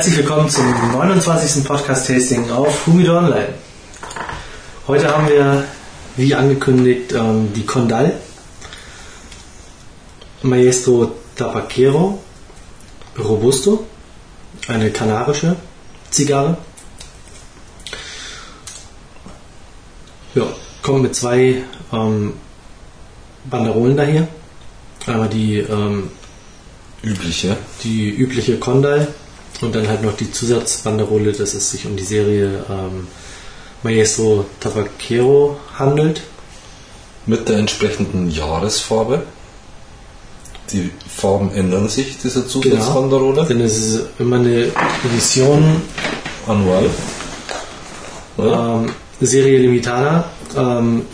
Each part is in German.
Herzlich willkommen zum 29. Podcast-Tasting auf Humidor Online. Heute haben wir, wie angekündigt, ähm, die Condal Maestro Tabaquero Robusto, eine kanarische Zigarre. Ja, kommt mit zwei ähm, Banderolen daher. Einmal die, ähm, Übliche. die übliche Condal und dann halt noch die Zusatzbanderole, dass es sich um die Serie ähm, Maestro Tabaquero handelt. Mit der entsprechenden Jahresfarbe. Die Farben ändern sich, dieser Zusatzbanderole. Denn es ist immer eine Edition Annual. Ja. ähm, Serie Limitada ähm,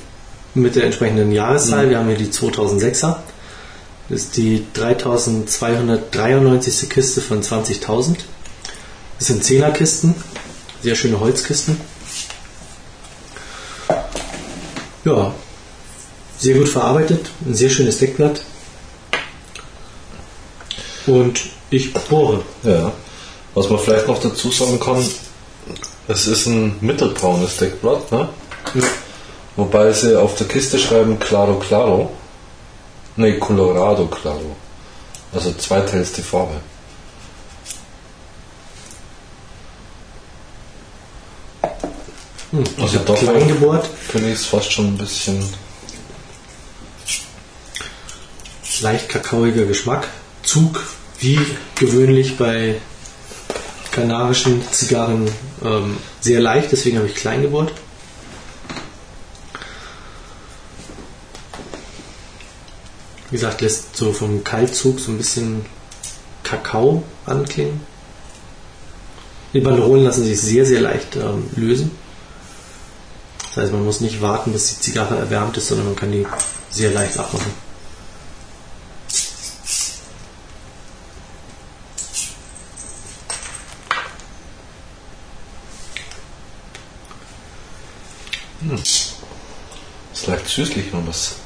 mit der entsprechenden Jahreszahl. Wir haben hier die 2006er. Das ist die 3293. Kiste von 20.000. Das sind 10er Kisten, sehr schöne Holzkisten. Ja, sehr gut verarbeitet, ein sehr schönes Deckblatt. Und ich bohre. ja. Was man vielleicht noch dazu sagen kann, es ist ein mittelbraunes Deckblatt, ne? Wobei sie auf der Kiste schreiben Claro Claro. Ne, Colorado Claro. Also zweiteils die Farbe. Hm, Also doch- habe klein gebohrt, Finde ich es fast schon ein bisschen. leicht kakaoiger Geschmack. Zug, wie gewöhnlich bei kanarischen Zigarren, ähm, sehr leicht, deswegen habe ich klein gebohrt. Wie gesagt, lässt so vom Kaltzug so ein bisschen Kakao anklingen. Die Banderolen lassen sich sehr, sehr leicht ähm, lösen. Das heißt, man muss nicht warten, bis die Zigarre erwärmt ist, sondern man kann die sehr leicht abmachen. Ist leicht süßlich, wenn man es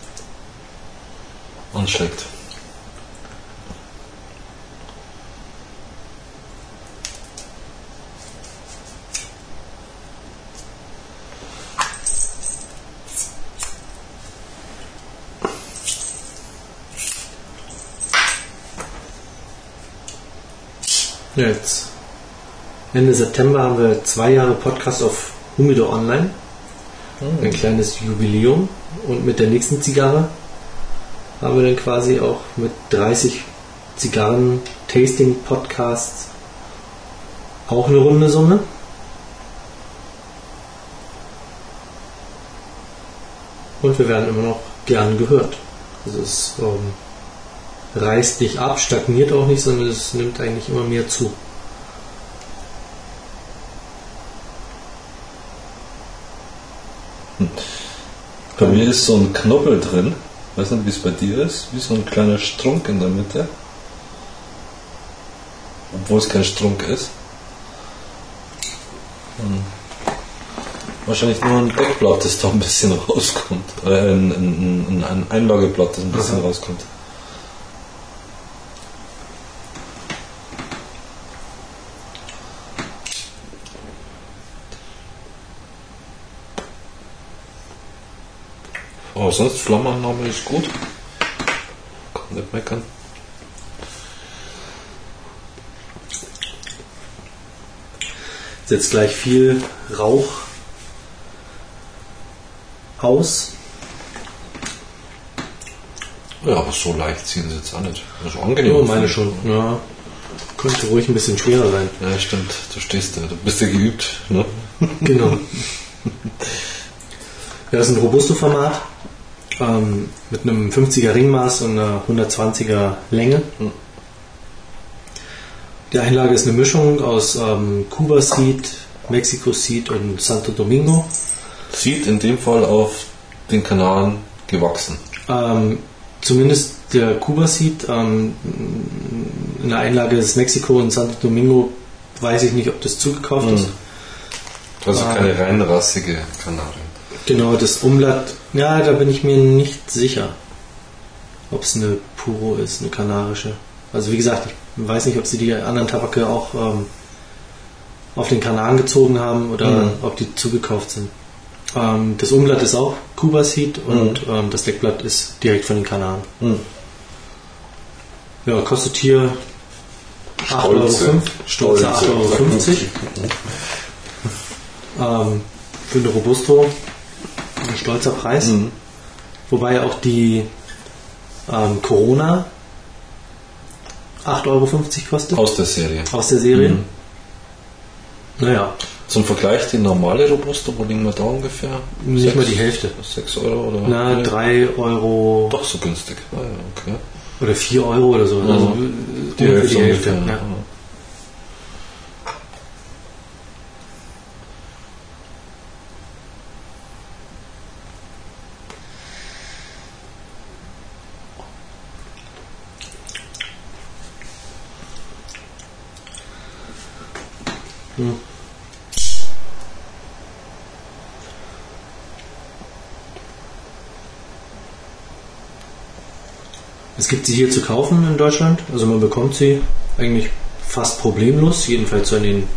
anschlägt. Ja, Jetzt Ende September haben wir zwei Jahre Podcast auf Humidor Online. Ein kleines Jubiläum. Und mit der nächsten Zigarre haben wir dann quasi auch mit 30 Zigarren Tasting Podcasts auch eine runde Summe. Und wir werden immer noch gern gehört. Also es ähm, reißt nicht ab, stagniert auch nicht, sondern es nimmt eigentlich immer mehr zu. Bei mir ist so ein Knoppel drin. Weiß nicht, wie es bei dir ist. Wie so ein kleiner Strunk in der Mitte. Obwohl es kein Strunk ist. Hm. Wahrscheinlich nur ein Deckblatt, das da ein bisschen rauskommt. Äh, ein, ein, ein, ein Einlageblatt, das ein bisschen Aha. rauskommt. Aber sonst Flammenannahme ist gut. Kann nicht meckern. Setzt gleich viel Rauch aus. Ja, aber so leicht ziehen sie jetzt auch nicht. Das ist angenehm. Ja, meine schon. Ja. Könnte ruhig ein bisschen schwerer sein. Ja, stimmt. Du stehst da. Du bist ja geübt. Ne? Genau. Ja, das ist ein Robusto-Format ähm, mit einem 50er Ringmaß und einer 120er Länge. Mhm. Die Einlage ist eine Mischung aus ähm, Cuba Seed, Mexico Seed und Santo Domingo. Sieht in dem Fall auf den Kanaren gewachsen. Ähm, zumindest der Cuba Seed ähm, in der Einlage ist Mexiko und Santo Domingo. Weiß ich nicht, ob das zugekauft Mhm. ist. Also keine reinrassige Kanarin. Genau, das Umlatt, ja, da bin ich mir nicht sicher, ob es eine Puro ist, eine kanarische. Also wie gesagt, ich weiß nicht, ob sie die anderen Tabake auch ähm, auf den Kanal gezogen haben oder Mhm. ob die zugekauft sind. Ähm, das Umblatt ist auch Cuba Seed und Mhm. ähm, das Deckblatt ist direkt von den Kanaren. Hm. Ja, kostet hier 8,05 Euro. Stolze 8,50 Euro. Ähm, für eine Robusto ein stolzer Preis. Mhm. Wobei auch die ähm, Corona 8,50 Euro kostet. Aus der Serie. Aus der Serie. Mhm. Naja, Zum Vergleich die normale Robusto, wo liegen wir da ungefähr? nicht Sechs- mal die Hälfte. 6 Euro oder? Na, Nee. 3 Euro Doch so günstig. Ah, ja, okay. oder 4 Euro oder so. Mhm. Also, Die ungefähr Hälfte, die Hälfte. ungefähr. Ja. Sie hier zu kaufen in Deutschland. Also man bekommt sie eigentlich fast problemlos, jedenfalls in den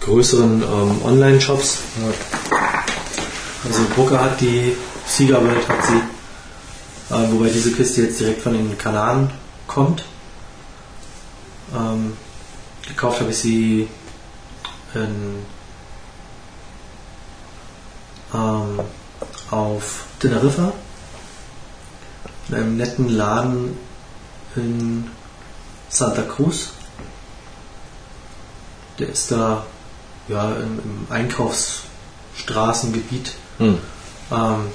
größeren ähm, Online-Shops. Also Booker hat die, World hat sie, äh, wobei diese Kiste jetzt direkt von den Kanaren kommt. Ähm, gekauft habe ich sie in, ähm, auf Teneriffa in einem netten Laden in Santa Cruz. Der ist da ja, im, im Einkaufsstraßengebiet. Hm. Ähm,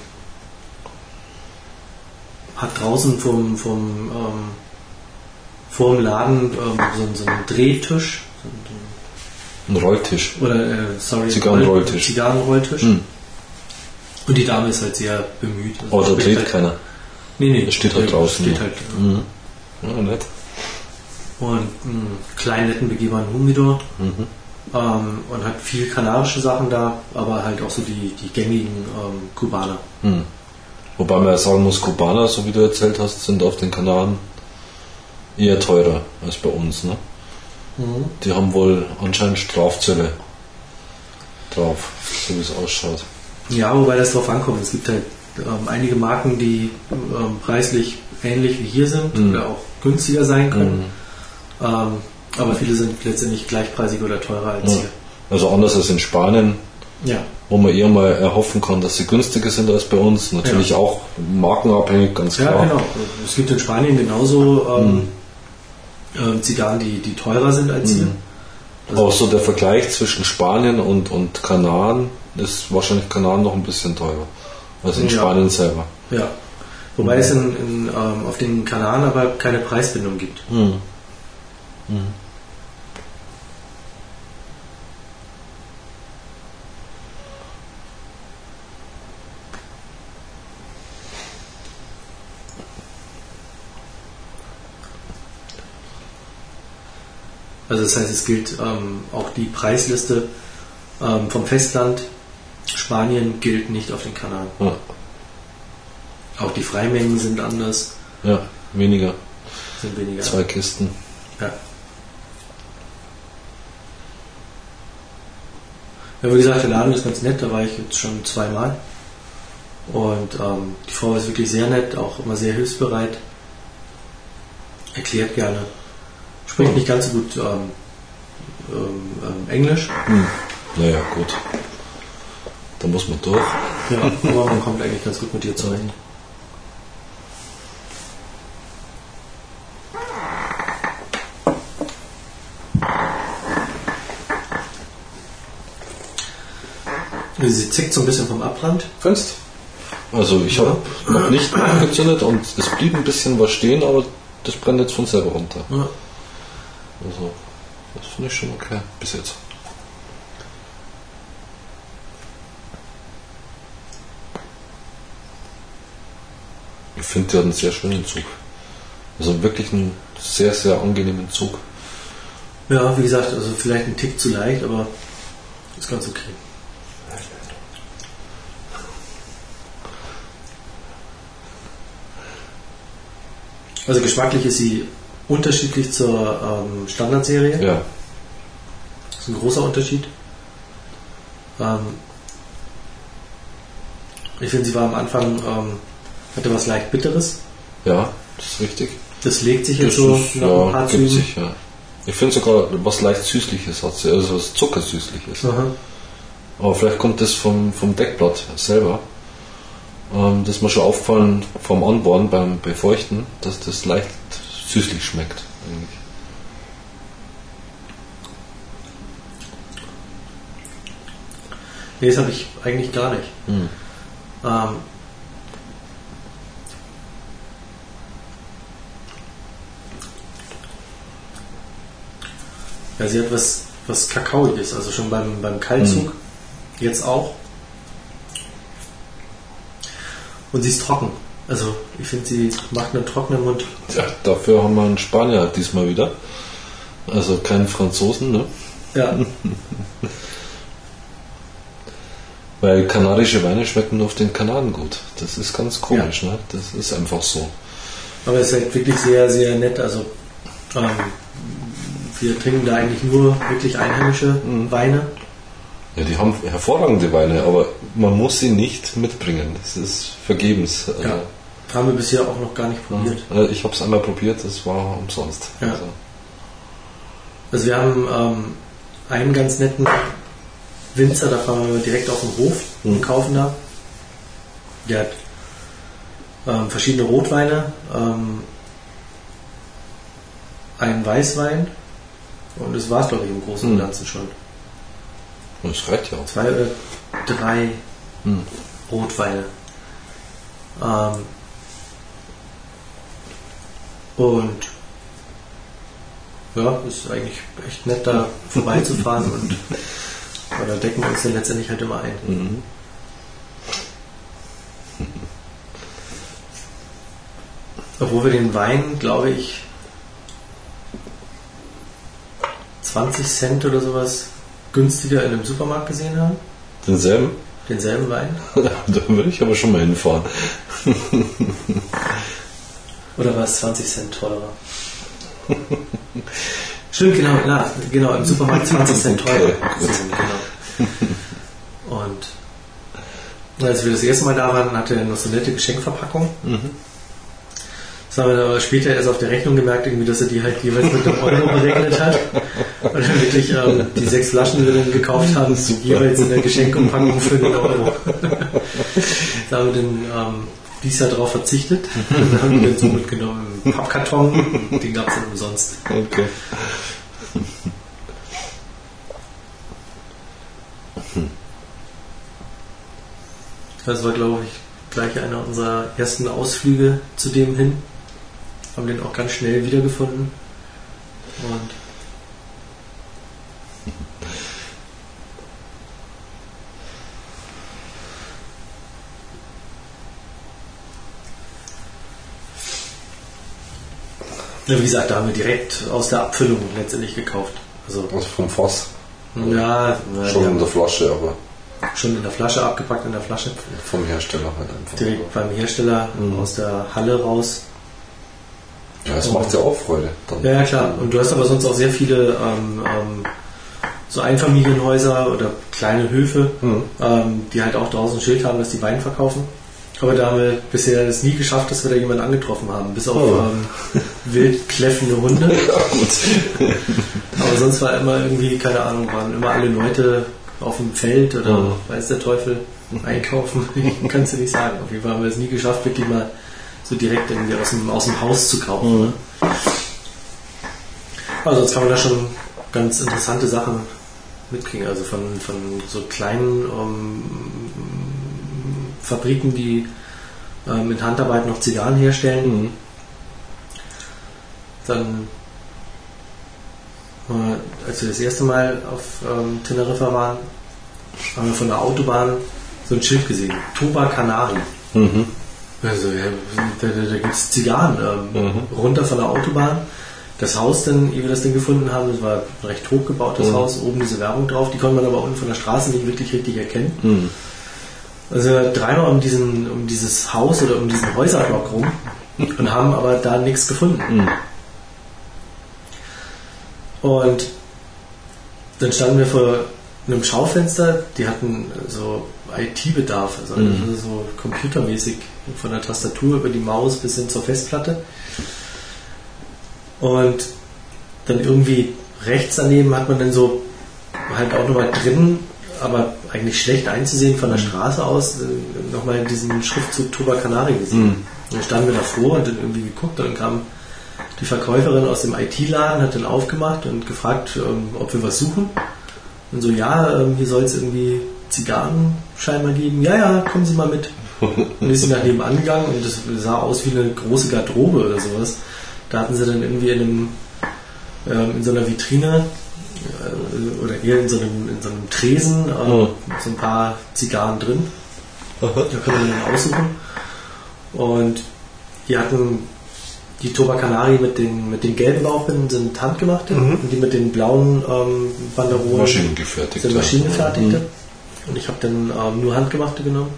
hat draußen vom, vom, ähm, vor dem Laden ähm, so, so einen Drehtisch. So, Ein Rolltisch. oder, äh, sorry, Zigarrenrolltisch. Zigarrenrolltisch. Hm. Und die Dame ist halt sehr bemüht. Also Oh, da dreht halt, keiner. Nee, nee. Das steht halt der draußen, Steht ja. halt, Mhm. Ja, nett. und einen kleinen netten begehbaren Humidor. Mhm. Ähm, und hat viel kanarische Sachen da, aber halt auch so die, die gängigen ähm, Kubaner. Hm. Wobei man ja sagen muss, Kubaner, so wie du erzählt hast, sind auf den Kanaren eher teurer als bei uns. Ne? Die haben wohl anscheinend Strafzölle drauf, so wie es ausschaut. Ja, wobei das drauf ankommt. Es gibt halt ähm, einige Marken, die ähm, preislich ähnlich wie hier sind Mhm. oder auch günstiger sein können. Ähm, aber viele sind letztendlich gleichpreisig oder teurer als Ja. Also anders als in Spanien, hier. Ja. wo man eher mal erhoffen kann, dass sie günstiger sind als bei uns. Natürlich Ja. auch markenabhängig, ganz Ja, klar. genau. Es gibt in Spanien genauso ähm, ähm, Zigarren, die, die teurer sind als hier. Auch so der Vergleich zwischen Spanien und, und Kanaren ist wahrscheinlich Kanaren noch ein bisschen teurer als in Ja. Spanien selber. Ja. Wobei es in, in, ähm, auf den Kanaren aber keine Preisbindung gibt. Hm. Also das heißt, es gilt ähm, auch die Preisliste ähm, vom Festland. Spanien gilt nicht auf den Kanaren. Ja. Auch die Freimengen sind anders, ja, weniger. sind weniger. Zwei Kisten. Ja. Ja, wie gesagt, der Laden ist ganz nett, da war ich jetzt schon zweimal. Und ähm, die Frau ist wirklich sehr nett, auch immer sehr hilfsbereit. Erklärt gerne. Spricht Hm. nicht ganz so gut ähm, ähm, ähm, Englisch, Hm. Naja, gut. Da muss man durch. ja, aber man kommt eigentlich ganz gut mit ihr zurecht. Sie zickt so ein bisschen vom Abbrand. Findest Also ich habe noch nicht angezündet und es blieb ein bisschen was stehen, aber das brennt jetzt von selber runter. Ja. Also das finde ich schon okay bis jetzt. Ich finde, der hat einen sehr schönen Zug. Also wirklich einen sehr, sehr angenehmen Zug. Ja, wie gesagt, also vielleicht ein Tick zu leicht, aber ist ganz okay. Also geschmacklich ist sie unterschiedlich zur ähm, Standardserie. Ja. ist ein großer Unterschied. Ähm, ich finde, sie war am Anfang, ähm, hatte was leicht Bitteres. Ja, das ist richtig. Das legt sich jetzt Das so ist, nach ein ja, paar gibt Zügen. sich, ja. Ich finde sogar was leicht Süßliches hat sie, also was Zuckersüßliches. Aha. Aber vielleicht kommt das vom, vom Deckblatt selber. Ähm, das ist mir schon aufgefallen vom Anbauen beim Befeuchten, dass das leicht süßlich schmeckt. Eigentlich. Nee, das habe ich eigentlich gar nicht. Hm. Ähm, ja, sie hat was, was Kakaoiges, also schon beim, beim Kaltzug, jetzt auch. Und sie ist trocken. Also ich finde, sie macht einen trockenen Mund. Ja, dafür haben wir einen Spanier diesmal wieder. Also keinen Franzosen, ne? Ja, Weil kanarische Weine schmecken nur auf den Kanaren gut. Das ist ganz komisch, ne? Das ist einfach so. aber es ist halt wirklich sehr, sehr nett. Also ähm, wir trinken da eigentlich nur wirklich einheimische Weine. Ja, die haben hervorragende Weine, aber man muss sie nicht mitbringen. Das ist vergebens. Also, Ja. Haben wir bisher auch noch gar nicht probiert. äh, Ich habe es einmal probiert, das war umsonst. Ja. Also, Also wir haben ähm, einen ganz netten Winzer, da fahren wir direkt auf den Hof und kaufen da. Der hat ähm, verschiedene Rotweine, ähm, einen Weißwein und das war es glaube ich im Großen und Mhm. Ganzen schon. und es reicht ja auch. Zwei oder drei Hm. Rotweine. Ähm, und ja, ist eigentlich echt nett da vorbeizufahren und weil da decken wir uns dann letztendlich halt immer ein. Mhm. Obwohl wir den Wein, glaube ich, 20 Cent oder sowas günstiger in einem Supermarkt gesehen haben. Denselben? Denselben Wein. da würde ich aber schon mal hinfahren. Oder war es 20 Cent teurer? Stimmt, genau, na, genau, im Supermarkt 20 Cent teurer. Okay, genau. Und als wir das erste Mal da waren, hatte er noch so eine nette Geschenkverpackung. Das haben wir dann aber später erst auf der Rechnung gemerkt, irgendwie, dass er die halt jeweils mit einem Euro berechnet hat. Und dann wirklich ähm, die sechs Flaschen, die wir dann gekauft haben, jeweils in der Geschenkverpackung für einen Euro. da haben wir dann ähm, dies Jahr darauf verzichtet. Dann haben wir den so mitgenommen im Pappkarton. Den gab es dann umsonst. Okay. Das war, glaube ich, gleich einer unserer ersten Ausflüge zu dem hin. Haben den auch ganz schnell wiedergefunden. Und ja, wie gesagt, da haben wir direkt aus der Abfüllung letztendlich gekauft. Also, Also vom Fass. ja, na, Schon in der Flasche, aber schon in der Flasche abgepackt, in der Flasche. vom Hersteller halt einfach. Direkt beim Hersteller aus der Halle raus. Ja, es macht ja auch Freude. Dann. Ja, ja, klar. Und du hast aber sonst auch sehr viele ähm, ähm, so Einfamilienhäuser oder kleine Höfe, ähm, die halt auch draußen ein Schild haben, dass die Wein verkaufen. Aber da haben wir bisher es nie geschafft, dass wir da jemanden angetroffen haben, bis auf Oh. ähm, wild kläffende Hunde. Ja. Aber sonst war immer irgendwie, keine Ahnung, waren immer alle Leute auf dem Feld oder Mhm. weiß der Teufel einkaufen. Kannst du nicht sagen. Auf jeden Fall haben wir es nie geschafft, wirklich mal so direkt irgendwie aus dem, aus dem Haus zu kaufen. Ne? Also sonst kann man da schon ganz interessante Sachen mitkriegen. Also von, von so kleinen ähm, Fabriken, die ähm, in Handarbeit noch Zigarren herstellen. Mhm. Dann, äh, als wir das erste Mal auf ähm, Teneriffa waren, haben wir von der Autobahn so ein Schild gesehen. Tuba Canari. Mhm. Also, ja, da, da, gibt es Zigarren ähm, runter von der Autobahn. Das Haus, dann, ehe wir das Ding gefunden haben, das war ein recht hochgebautes Haus, oben diese Werbung drauf, die konnte man aber unten von der Straße nicht wirklich richtig erkennen. Mhm. Also dreimal um, diesen, um dieses Haus oder um diesen Häuserblock rum und haben aber da nichts gefunden. Mhm. Und dann standen wir vor einem Schaufenster, die hatten so IT-Bedarf, also Mhm. so computermäßig von der Tastatur über die Maus bis hin zur Festplatte. Und dann irgendwie rechts daneben hat man dann so halt auch nochmal drin, aber eigentlich schlecht einzusehen von der Straße aus, äh, nochmal diesen Schriftzug Tuba Canari gesehen. Dann standen wir davor und dann irgendwie geguckt und dann kam die Verkäuferin aus dem IT-Laden, hat dann aufgemacht und gefragt, ähm, ob wir was suchen. Und so, ja, ähm, hier soll es irgendwie Zigarren scheinbar geben. Ja, ja, kommen Sie mal mit. Und ist sie nach nebenan gegangen und das sah aus wie eine große Garderobe oder sowas. Da hatten sie dann irgendwie in, einem, ähm, in so einer Vitrine äh, oder eher in so einem, in so einem Tresen äh, Mhm. so ein paar Zigarren drin. Da können wir dann aussuchen. Und die hatten die Toba Canari mit den, mit den gelben Bauchbinden sind handgemachte und die mit den blauen ähm, Banderolen sind maschinengefertigte. Und ich habe dann ähm, nur handgemachte genommen.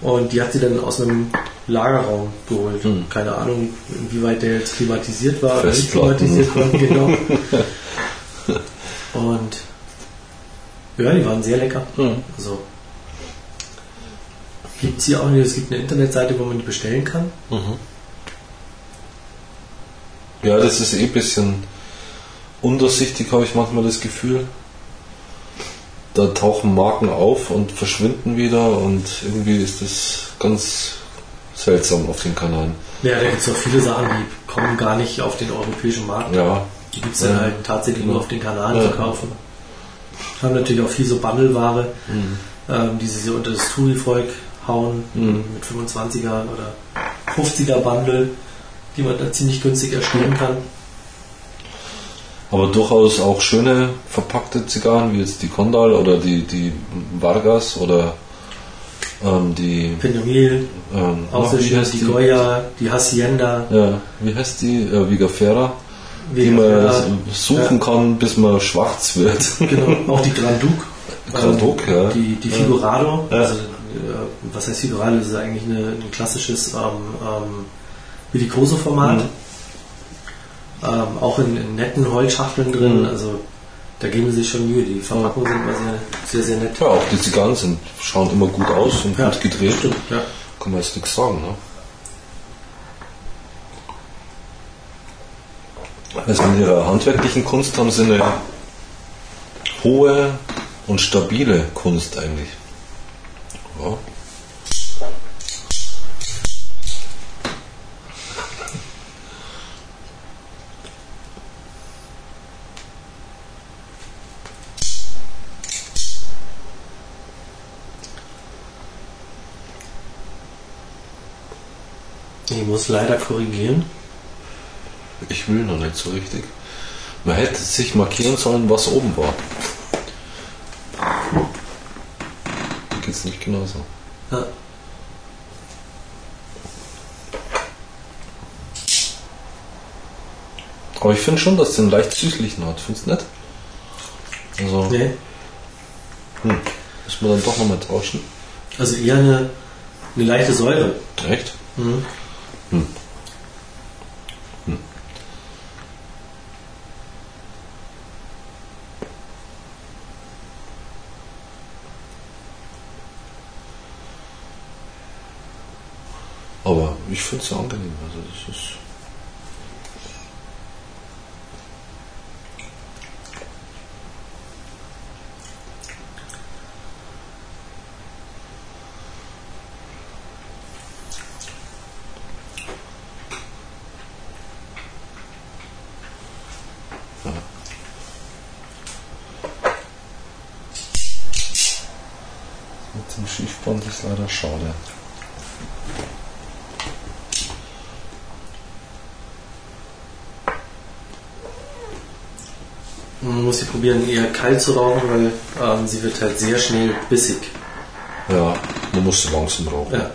Und die hat sie dann aus einem Lagerraum geholt. Mhm. Keine Ahnung, inwieweit der jetzt klimatisiert war oder nicht klimatisiert war. Genau. Und ja, die waren sehr lecker. Mhm. Also gibt es hier auch nicht. Es gibt eine Internetseite, wo man die bestellen kann. Ja, das ist eh ein bisschen undurchsichtig, habe ich manchmal das Gefühl. Da tauchen Marken auf und verschwinden wieder und irgendwie ist das ganz seltsam auf den Kanalen. Ja, da gibt es auch viele Sachen, die kommen gar nicht auf den europäischen Markt. Ja, Die gibt es dann Ja. halt tatsächlich nur auf den Kanal Ja. zu kaufen. Haben natürlich auch viel so Bundleware, Mhm. ähm, die sie so unter das Touri-Volk hauen, Mhm. mit 25er oder 50er Bundle, die man da ziemlich günstig erstellen kann. Aber durchaus auch schöne verpackte Zigarren, wie jetzt die Condal oder die, die Vargas oder ähm, die. Pinamil, Ähm, wie heißt die Goya, die Hacienda, Ja, wie heißt die? Äh, Vigafera, die Vega man suchen kann, bis man schwarz wird. Genau, auch die Grand Duke. Grand Duke, ja. Die, die Figurado, Ja. also äh, was heißt Figurado? Das ist eigentlich eine, ein klassisches ähm, ähm, Villicoso-Format. Mhm. Ähm, auch in, in netten Holzschachteln drin, Mhm. also da geben sie sich schon Mühe. Die Verpackungen sind immer sehr, sehr, sehr nett. Ja, auch die Zigarren sind, schauen immer gut aus und Ja, gut gedreht. Stimmt, ja. Kann man jetzt nichts sagen, ne? Also in ihrer handwerklichen Kunst haben sie eine hohe und stabile Kunst eigentlich. Ja. Ich muss leider korrigieren. Ich will noch nicht so richtig. Man hätte sich markieren sollen, was oben war. Geht's nicht genauso. Ja. Aber ich finde schon, dass den leicht süßlichen hat. Findest du nicht? Also, Nee, hm, müssen wir dann doch nochmal tauschen. also eher eine, eine leichte Säure. Echt? Mhm. Hm. Hm. Aber ich finde es angenehm. Also das ist. Mit dem Schiefband ist leider schade. Man muss sie kalt zu rauchen, weil ähm, sie wird halt sehr schnell bissig. Ja, man muss langsam rauchen. Ja.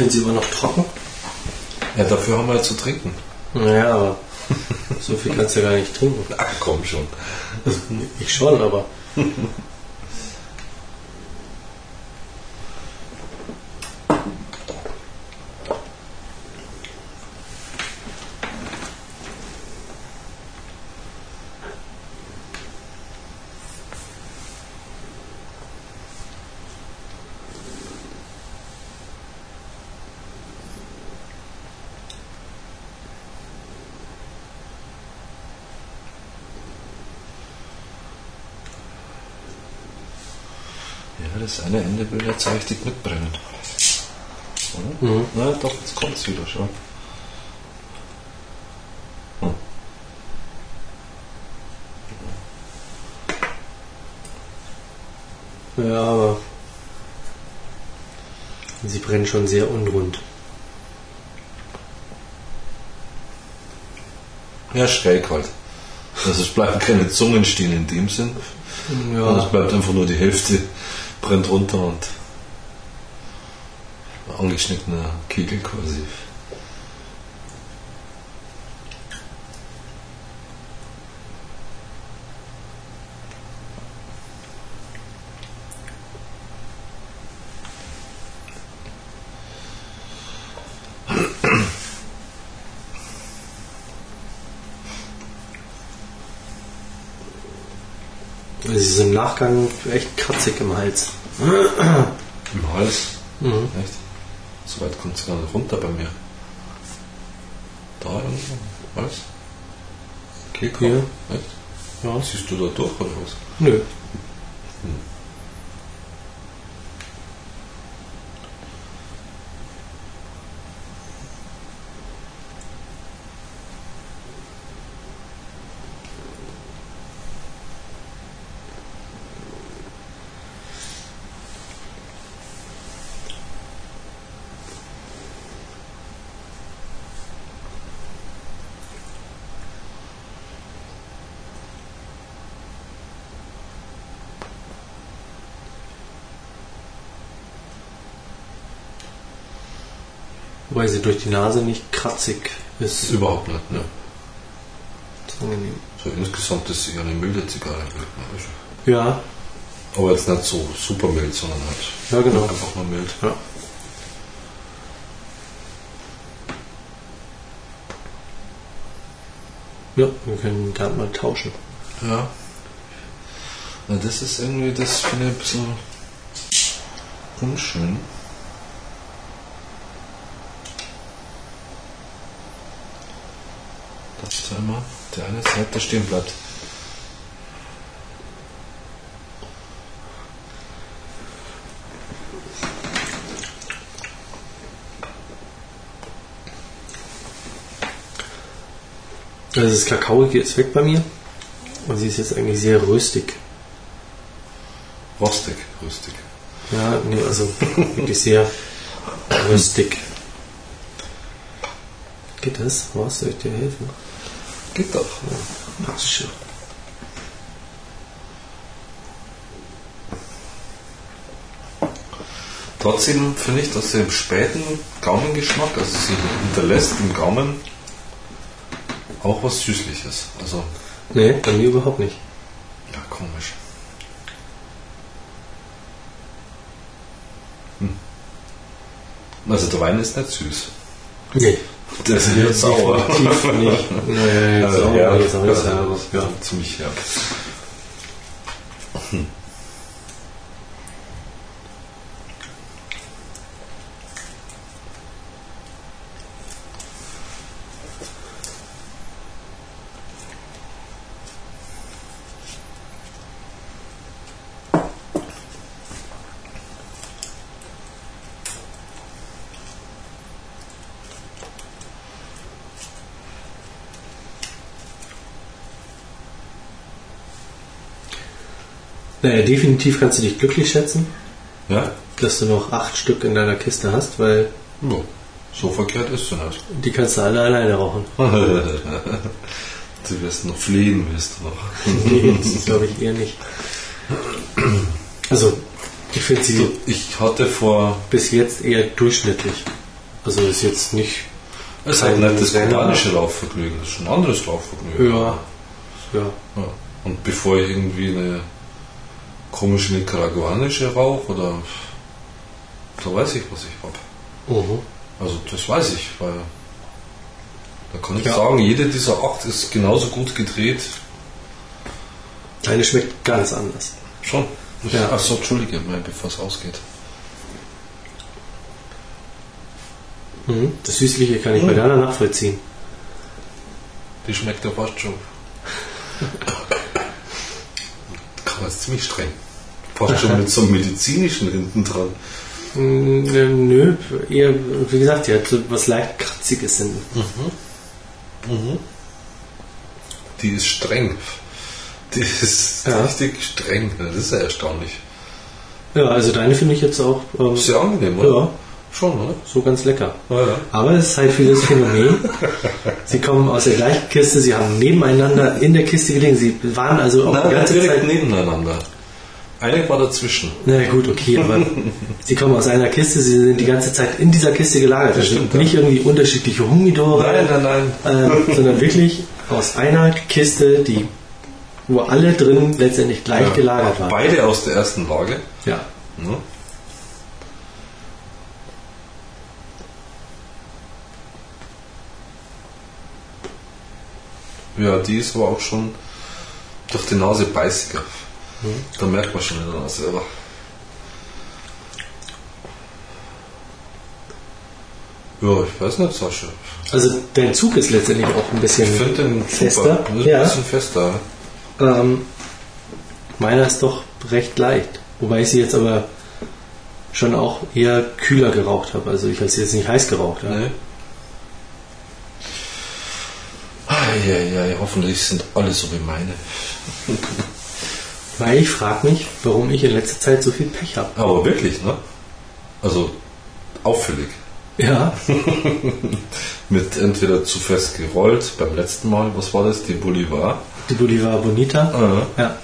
Finde sie immer noch trocken. Ja, dafür haben wir ja zu trinken. Naja, aber so viel kannst du ja gar nicht trinken. Ach komm schon. Ich schon, aber. Ja, das eine Ende will jetzt richtig mitbrennen. Oder? Mhm. Na doch, jetzt kommt es wieder schon. Ja, aber. Sie brennen schon sehr unrund. Ja, schräg halt. Also es bleiben keine Zungen stehen in dem Sinn. Und es bleibt einfach nur die Hälfte brennt runter und angeschnittener Kegel quasi. Sie ist im Nachgang echt kratzig im Hals. Im Hals. Mhm. Echt? So weit kommt es gar nicht runter bei mir. Da irgendwo? Hals? Kehlkopf? Hier. Echt? Ja. Siehst du da durch oder was? Nö. Wobei sie durch die Nase nicht kratzig ist. Überhaupt nicht, ne? Ist angenehm. So insgesamt ist sie ja eine milde Zigarre. Ja, Aber jetzt nicht so super mild, sondern halt ja genau. einfach nur mild. Ja. Ja, wir können da mal tauschen. Ja. Na, das ist irgendwie, das finde ich ein bisschen unschön. Dass die eine Seite stehen bleibt. Also das Kakaoige ist weg bei mir. Und sie ist jetzt eigentlich sehr röstig. Rostig, rüstig. Ja, nee, also wirklich sehr röstig. Geht das? Was? Soll ich dir helfen? Geht doch. Passt schon. Trotzdem finde ich, dass sie im späten Gaumengeschmack, also sie hinterlässt im Gaumen auch was Süßliches. Also, Nee, bei mir überhaupt nicht. ja, komisch. Hm. Also der Wein ist nicht süß. Nee. Der ist eher sauer. Definitiv nicht. Jetzt Also, sauer, ja, jetzt auch also, sauer. ja, ziemlich herb. Naja, definitiv kannst du dich glücklich schätzen, Ja? dass du noch acht Stück in deiner Kiste hast, weil ja. So verkehrt ist sie nicht. die kannst du alle alleine rauchen. Du wirst noch fliehen, wirst du noch. Nee, das glaube ich eher nicht. Also, ich finde sie Ich hatte vor, bis jetzt eher durchschnittlich. Also ist jetzt nicht. Es ist halt Kein nicht das Renner. kubanische Laufvergnügen, das ist ein anderes Laufvergnügen. Ja. Ja. Ja. Und bevor ich irgendwie eine komische nicaraguanische rauche oder da weiß ich, was ich habe. Mhm. Also das weiß ich, weil da kann ich Ja. sagen, jede dieser acht ist genauso gut gedreht. Eine schmeckt ganz anders. Schon. Ja. Achso, entschuldige mal, bevor es ausgeht. Mhm. Das Süßliche kann ich bei deiner nachvollziehen. Die schmeckt ja fast schon. Kann man ziemlich streng. Fast schon mit so einem medizinischen hinten dran. Mm, äh, Nö, eher, wie gesagt, die hat was leicht Kratziges in. Die ist streng. Die ist Ja. richtig streng. Das ist ja erstaunlich. Ja, also deine finde ich jetzt auch ähm, Sehr angenehm, oder? ja, Schon, oder? so ganz lecker. Ja, ja. Aber es ist halt für das Phänomen. sie kommen aus der gleichen Kiste, sie haben nebeneinander in der Kiste gelegen. Sie waren also auch die Nein, ganze direkt Zeit. nebeneinander. Eine war dazwischen. Na gut, okay, aber sie kommen aus einer Kiste, sie sind die ganze Zeit in dieser Kiste gelagert. Das Also stimmt, ja. nicht irgendwie unterschiedliche Humidore, Nein, nein, nein. ähm, sondern wirklich aus einer Kiste, die, wo alle drin letztendlich gleich Ja. gelagert waren. Beide aus der ersten Lage. Ja. Ne? Ja, die ist aber auch schon durch die Nase beißiger. Da merkt man schon in der Nase. Aber ja, ich weiß nicht, Sascha. Also dein Zug ist letztendlich auch ein bisschen Ich den fester. super. Ja. ein bisschen fester. Ähm, meiner ist doch recht leicht. Wobei ich sie jetzt aber schon auch eher kühler geraucht habe. Also ich habe sie jetzt nicht heiß geraucht. Ja. Ne? Eieiei, hoffentlich sind alle so wie meine. Weil ich frage mich, warum ich in letzter Zeit so viel Pech habe. Aber wirklich, ne? Also auffällig. Ja, Mit entweder zu fest gerollt, beim letzten Mal, was war das? Die Bolivar. die Bolivar Bonita. Ja.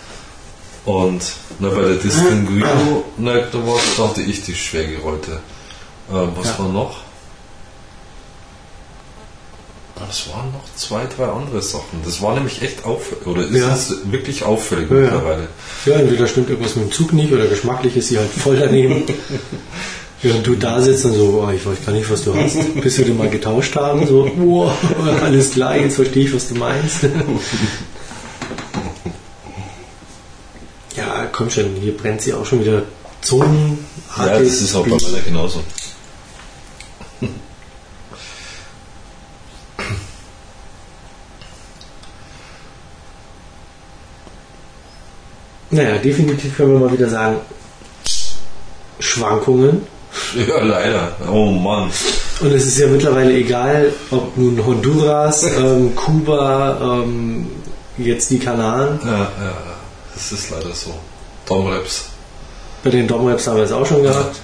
Und na, bei der Distinguido, na, da war, da hatte ich die schwer gerollte. Äh, was Ja. war noch? Es waren noch zwei, drei andere Sachen. Das war nämlich echt auffällig. Oder ist Ja. es wirklich auffällig Ja, ja. mittlerweile? ja, entweder stimmt irgendwas mit dem Zug nicht oder geschmacklich ist sie halt voll daneben. Während du da sitzt und so, oh, ich weiß gar nicht, was du hast. Bis wir den mal getauscht haben, so, oh, alles klar, jetzt verstehe ich, was du meinst. ja, komm schon, hier brennt sie auch schon wieder Zungen. Ja, das ist auch bei meiner genauso. Naja, definitiv können wir mal wieder sagen, Schwankungen. Ja, leider. Oh Mann. Und es ist ja mittlerweile egal, ob nun Honduras, ähm, Kuba, ähm, jetzt die Kanaren. Ja, ja, ja. Das ist leider so. Domraps. Bei den Domraps haben wir es auch schon gehabt.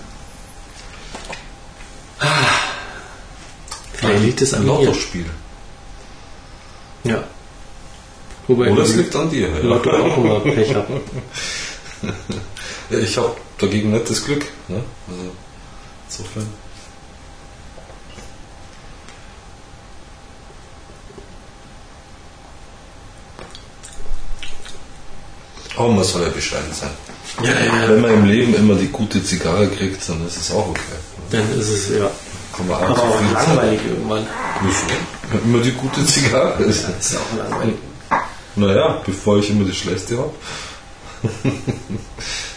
Vielleicht liegt es an mir. Lottospiel. Ja. Wobei Oder es ich liegt an dir. Ja. Lotto auch immer Pech habe. Ja, ich habe dagegen nicht das Glück. Ne? Also, insofern. Aber man soll ja bescheiden sein. Ja, ja, Wenn man im Leben immer die gute Zigarre kriegt, dann ist es auch okay. Dann ist es ja. Kann man Aber auch zufrieden sein. langweilig irgendwann. Wieso? Immer die gute Zigarre ist. Das ist ja auch langweilig. Naja, bevor ich immer die schlechte habe.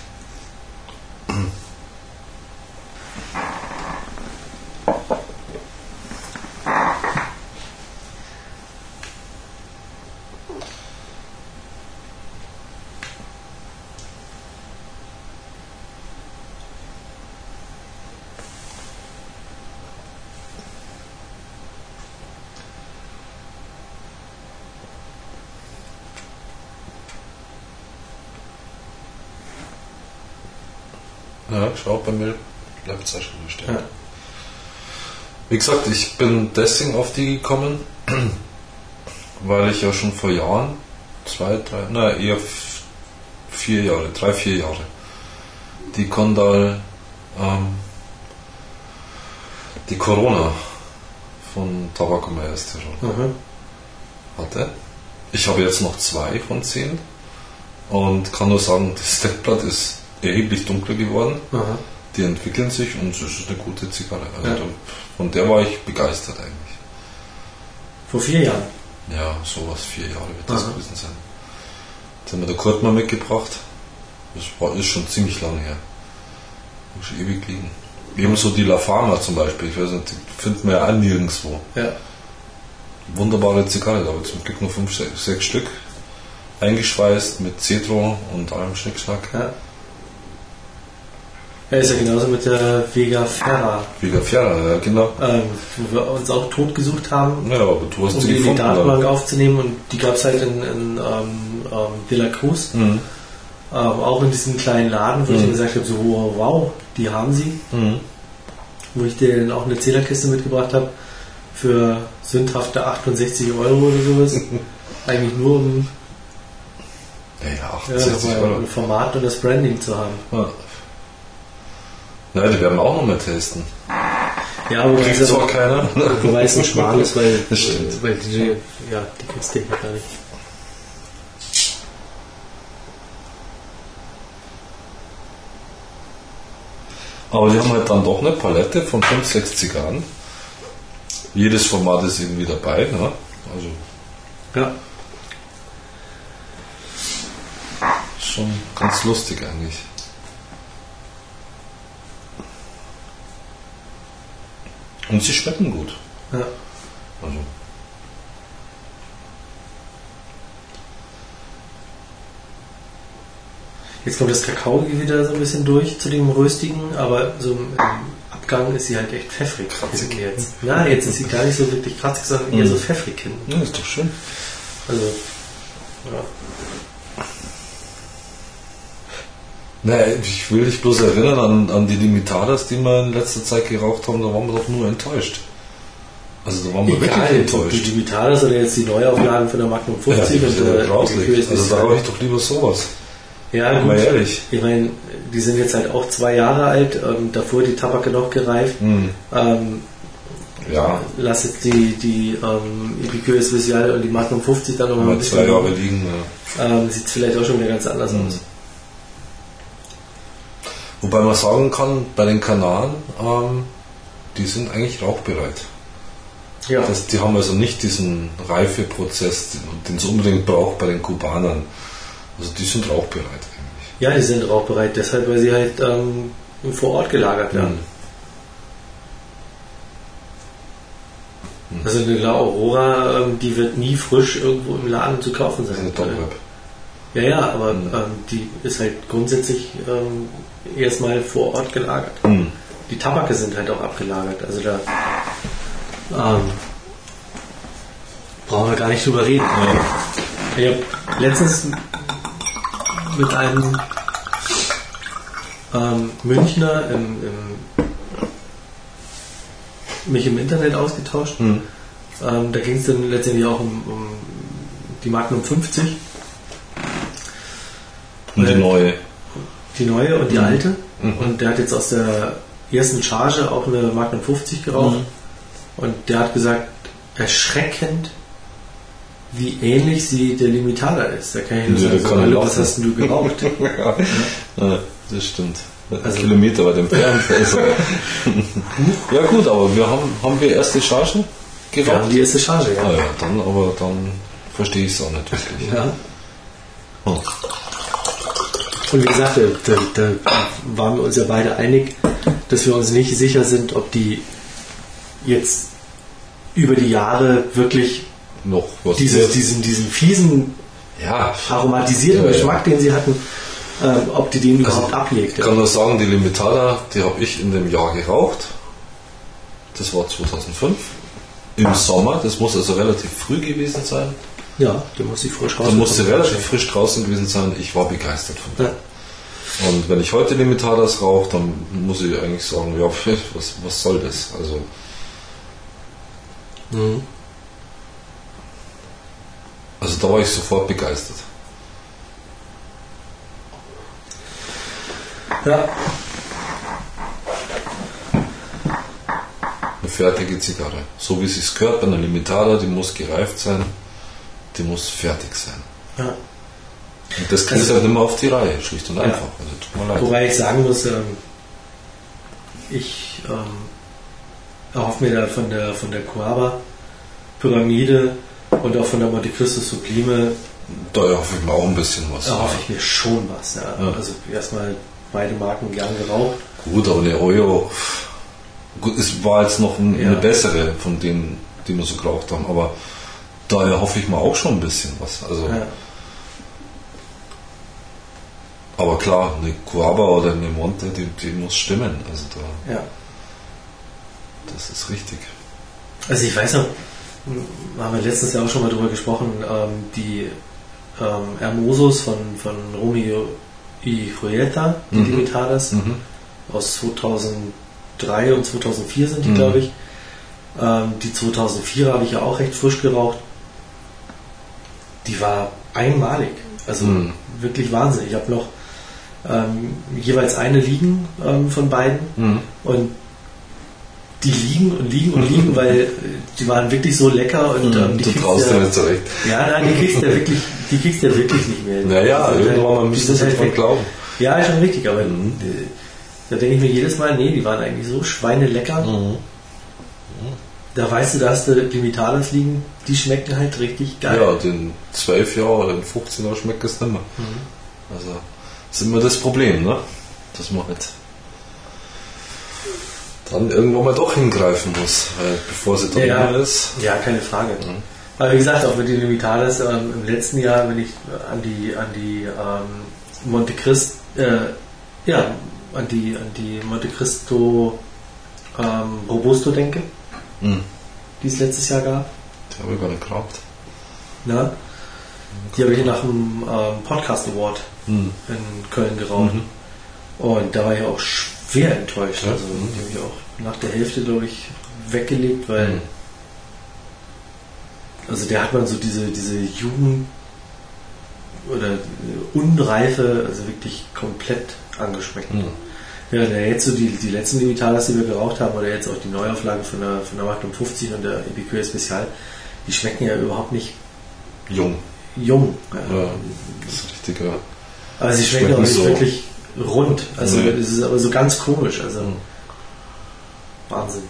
Schau, bei mir bleibt es auch schon stehen. Ja. Wie gesagt, ich bin deswegen auf die gekommen, weil ich ja schon vor Jahren, zwei, drei, na eher vier Jahre, drei, vier Jahre, die Kondal ähm, Die Corona von Myers Tirol Mhm. hatte. Ich habe jetzt noch zwei von zehn und kann nur sagen, das Deckblatt ist erheblich dunkler geworden. Aha. Die entwickeln sich und es ist eine gute Zigarre. Also Ja. da, von der war ich begeistert eigentlich. Vor vier Jahren. Ja, sowas, vier Jahre wird das Aha. gewesen sein. Jetzt haben wir der Kurt mal mitgebracht. Das war, ist schon ziemlich lang her. Muss ewig liegen. Ebenso die La Fama zum Beispiel. Ich weiß nicht, die findet man ja auch nirgendwo. Ja. Wunderbare Zigarre, ich zum Glück nur fünf, sechs, sechs Stück. Eingeschweißt mit Cetro und allem Schnickschnack. Ja. Ja, ist ja genauso mit der Vega Ferra, Vega Fiera, ja genau. ähm, wo wir uns auch tot gesucht haben, Ja, aber du hast um die in die. Datenbank oder? aufzunehmen und die gab es halt in, in ähm, ähm, De La Cruz, Mhm. ähm, auch in diesem kleinen Laden, wo ich Mhm. dann gesagt habe, so wow, wow, die haben sie, Mhm. wo ich dir dann auch eine Zählerkiste mitgebracht habe für sündhafte 68 Euro oder sowas. Eigentlich nur um Ja, ja, ja, 68 nochmal Euro. ein Format und das Branding zu haben. Ja. Ja, die werden wir auch noch mal testen. Ja, aber Kriegt diese- zwar keiner. Wobei es ein Schmal ist, weil, Das stimmt. weil die, ja, die kriegst du gar nicht. Aber die haben halt dann doch eine Palette von 5, 6 Zigarren. Jedes Format ist irgendwie dabei. Ne? Also Ja. schon ganz lustig eigentlich. Und sie schmecken gut. ja. Also. Jetzt kommt das Kakao wieder so ein bisschen durch zu dem Röstigen, aber so im, Abgang ist sie halt echt pfeffrig. Kratzig. Jetzt. Na, jetzt ist sie gar nicht so wirklich kratzig, sondern eher Mhm. so pfeffrig hin. Ja, ist doch schön. Also, ja. Naja, ich will dich bloß erinnern an, an die Limitadas, die wir in letzter Zeit geraucht haben, da waren wir doch nur enttäuscht. Also da waren wir Egal, wirklich die enttäuscht. Digitalis oder jetzt die Neuauflagen von der Magnum 50 ja, und die ja grauslich. die Also da rauche ich doch lieber sowas. Ja, Mal gut. ehrlich. Ich meine, die sind jetzt halt auch zwei Jahre alt, ähm, davor die Tabake noch gereift. Hm. Ähm, Ja, lass jetzt die, die ähm, Epicure Special und die Magnum 50 dann nochmal ein mal zwei bisschen. Jahre liegen. Ja. Ähm, Sieht vielleicht auch schon wieder ganz anders Mhm. aus. Wobei man sagen kann, bei den Kanaren, ähm, die sind eigentlich rauchbereit. Ja, Das, die haben also nicht diesen Reifeprozess, den es unbedingt braucht bei den Kubanern. Also die sind rauchbereit eigentlich. ja, die sind rauchbereit, deshalb, weil sie halt ähm, vor Ort gelagert werden. Mhm. Also eine La Aurora, ähm, die wird nie frisch irgendwo im Laden zu kaufen Das ist sein. eine. Ja, ja, aber Mhm. ähm, die ist halt grundsätzlich ähm, erstmal vor Ort gelagert. Mhm. Die Tabake sind halt auch abgelagert. Also da ähm, brauchen wir gar nicht drüber reden. Ich habe letztens mit einem ähm, Münchner im, im, mich im Internet ausgetauscht. Mhm. Ähm, da ging es dann letztendlich auch um, um die Magnum 50, Und die neue. die neue und die Mhm. alte. Mhm. Und der hat jetzt aus der ersten Charge auch eine Magnum 50 geraucht. Mhm. Und der hat gesagt, erschreckend, wie ähnlich sie der Limitada ist. Da kann ich nur Ja, sagen, da so, kann ich hallo, auch was hast du geraucht? ja. ja, das stimmt. Also- Kilometer weit entfernt. Also. ja gut, aber wir haben, haben wir erste Charge Wir geraucht? haben die erste Charge, Ah ja. ja, dann, aber dann verstehe ich es auch nicht wirklich. ja. Hm. Und wie gesagt, da, da, da waren wir uns ja beide einig, dass wir uns nicht sicher sind, ob die jetzt über die Jahre wirklich Noch dieses, diesen, diesen fiesen ja, aromatisierten Ja, ja. Geschmack, den sie hatten, ähm, ob die den überhaupt ablegt. Ich kann nur sagen, die Limitada, die habe ich in dem Jahr geraucht. Das war 2005. Im Sommer, das muss also relativ früh gewesen sein. Ja, der muss sich frisch raus. Dann muss sie relativ frisch draußen gewesen sein. Ich war begeistert von der. Ja. Und wenn ich heute Limitadas rauche, dann muss ich eigentlich sagen, ja, was, was soll das? Also, Mhm. also da war ich sofort begeistert. Ja. fertige Zigarre. So wie es sich gehört bei einer Limitada, die muss gereift sein, die muss fertig sein. Ja. Und das kriegt Also- halt nicht mehr auf die Reihe, schlicht und Ja. einfach. Also tut mir leid. Wobei ich sagen muss, ähm, ich ähm, erhoffe mir da von der, von der Coaba-Pyramide und auch von der Monte Cristo Sublime Da hoffe ich mir auch ein bisschen was. erhoffe ich mir schon was. Ja. Ja. Also erstmal beide Marken gern geraucht. Gut, aber eine Oyo, gut, es war jetzt noch ein, Ja. eine bessere von denen, die wir so geraucht haben, aber daher hoffe ich mir auch schon ein bisschen was. Also, Ja. Aber klar, eine Coaba oder eine Monte, die, die muss stimmen. Also da, Ja. das ist richtig. Also ich weiß noch, haben wir letztens ja auch schon mal drüber gesprochen, ähm, die ähm, Hermosos von, von Romeo y Julieta, die Mhm. Limitadas, Mhm. aus 2003 und 2004 sind die, Mhm. glaube ich. Ähm, die 2004er habe ich ja auch recht frisch geraucht. Die war einmalig. Also Mhm. wirklich Wahnsinn. Ich habe noch ähm, jeweils eine liegen ähm, von beiden Mhm. und die liegen und liegen und liegen, weil äh, die waren wirklich so lecker und ähm, die du traust ja- dir nicht zurecht. ja, nein, die kriegst du ja wirklich, die kriegst ja wirklich nicht mehr. Naja, sind irgendwann mal halt- müsste die es sind halt weg. glauben. Ja, ist schon richtig, aber Mhm. da denke ich mir jedes Mal, nee, die waren eigentlich so schweinelecker. Mhm. Da weißt du, da hast du Limitadas liegen, die schmecken halt richtig geil. Ja, den 12 Jahre oder den 15 Jahre schmeckt es nicht mehr. Mhm. Also, das ist immer das Problem, ne? Dass man halt dann irgendwann mal doch hingreifen muss, weil bevor sie dann Ja. ja. ist. Ja, keine Frage. Mhm. Aber wie gesagt, auch mit den Limitadas ähm, im letzten Jahr, wenn ich an die an die ähm, Monte Cristo, äh, ja, an die an die Monte Cristo ähm, Robusto denke, Mhm. die es letztes Jahr gab. Die habe ich gar nicht geraubt. Ne? Die habe ich nach dem ähm, Podcast Award Mhm. in Köln geraucht. Mhm. Und da war ich auch schwer enttäuscht. Ja. Also die habe ich auch nach der Hälfte, glaube ich, weggelegt, weil Mhm. also der hat man so diese, diese Jugend oder Unreife, also wirklich komplett angeschmeckt. Mhm. Ja, der jetzt so die, die letzten Limitadas, die wir geraucht haben, oder jetzt auch die Neuauflage von der, von der Magnum 50 und der Epicure Special, die schmecken ja überhaupt nicht Jung. jung. Ja, das ist richtig, ja. Aber sie schmecken, Schmecken auch nicht so. wirklich rund. Also Nee. es ist aber so ganz komisch. Also Mhm. Wahnsinn.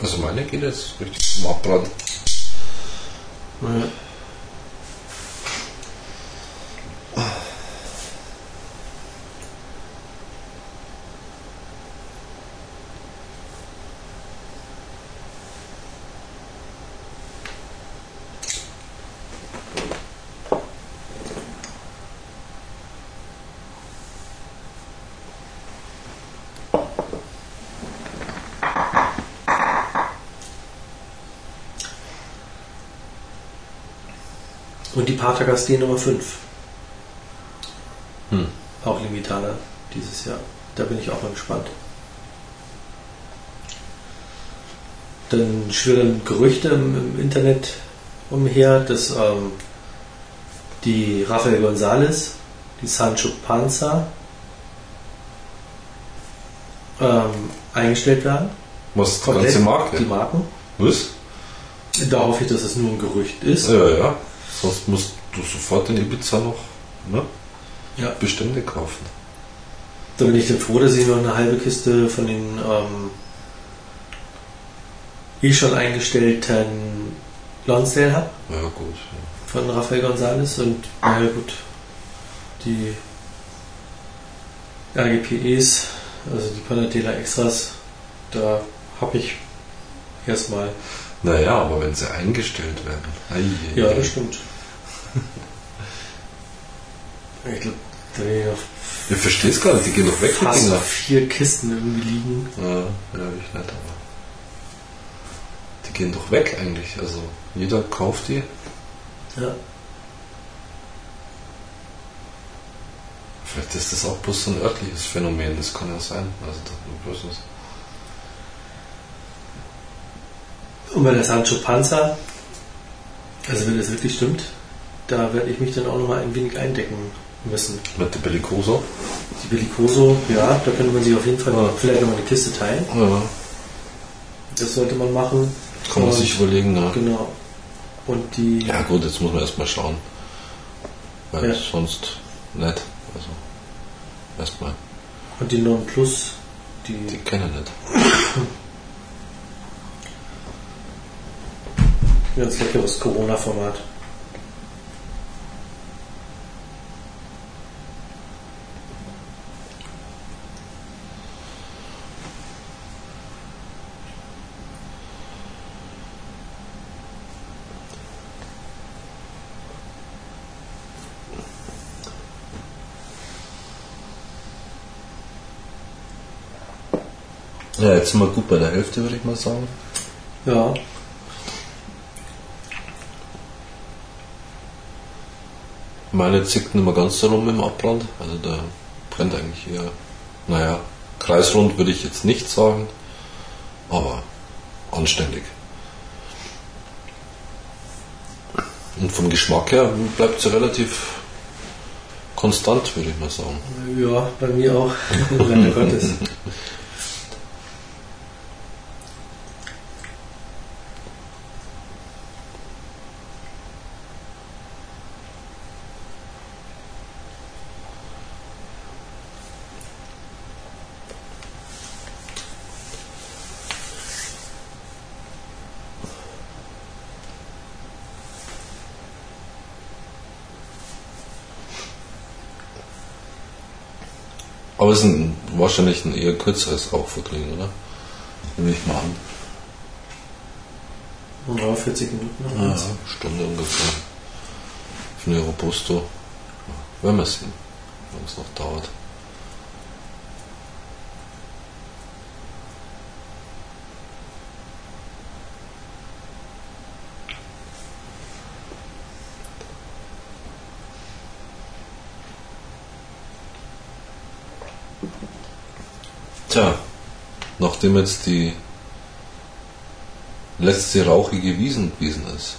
Also meine geht jetzt richtig Und die Pater Gasté Nummer 5. Hm. Auch Limitada dieses Jahr. Da bin ich auch mal gespannt. Dann schwirren Gerüchte im, im Internet umher, dass ähm, die Rafael González, die Sancho Panza ähm, eingestellt werden. Was, Komplett ganze Marke? Die Marken. Was? Da hoffe ich, dass es nur ein Gerücht ist. Ja, ja. Sonst musst du sofort in Ibiza noch ne? Ja. Bestände kaufen. Da bin ich dann froh, dass ich noch eine halbe Kiste von den ähm, eh schon eingestellten Lonsdale habe, Ja, gut. von Rafael González und ja gut, die RGPEs, also die Panatela Extras, da habe ich erstmal. Naja, aber wenn sie eingestellt werden. Ei, Ja, das stimmt. Ich glaube, da habe ich verstehe es gar nicht, die gehen doch weg, die fast Dinger. vier Kisten irgendwie liegen. Ja, ja, ich nicht, aber. gehen doch weg eigentlich. Also jeder kauft die. Ja. Vielleicht ist das auch bloß so ein örtliches Phänomen, das kann ja sein. Also das nur bloß ist. Und bei der Sancho Panza, also wenn das wirklich stimmt, da werde ich mich dann auch nochmal ein wenig eindecken müssen. Mit der Bellicoso? Die Bellicoso, ja, da könnte man sich auf jeden Fall Ja. vielleicht nochmal eine Kiste teilen. Ja, Das sollte man machen. kann man sich überlegen. Ja. Genau. Und die, ja gut, jetzt muss man erstmal schauen. Weil Ja. sonst nicht. Also erstmal, und die Non Plus, die, die kennen nicht. ganz leckeres Corona-Format. Ja, jetzt sind wir gut bei der Hälfte, würde ich mal sagen. Ja, Meine zickt nicht mehr ganz so rum im Abbrand. Also da brennt eigentlich eher, naja, kreisrund würde ich jetzt nicht sagen, aber anständig. Und vom Geschmack her bleibt sie relativ konstant, würde ich mal sagen. ja, bei mir auch. Leider Gottes. Aber es ist ein, wahrscheinlich ein eher kürzeres Rauchvergnügen, oder? Nehme ich mal an. Ja, 40 Minuten noch. Ja, eins. Stunde ungefähr. Für eine Robusto. Werden wir sehen, wenn es noch dauert. Nachdem jetzt die letzte rauchige Wiesen gewesen ist.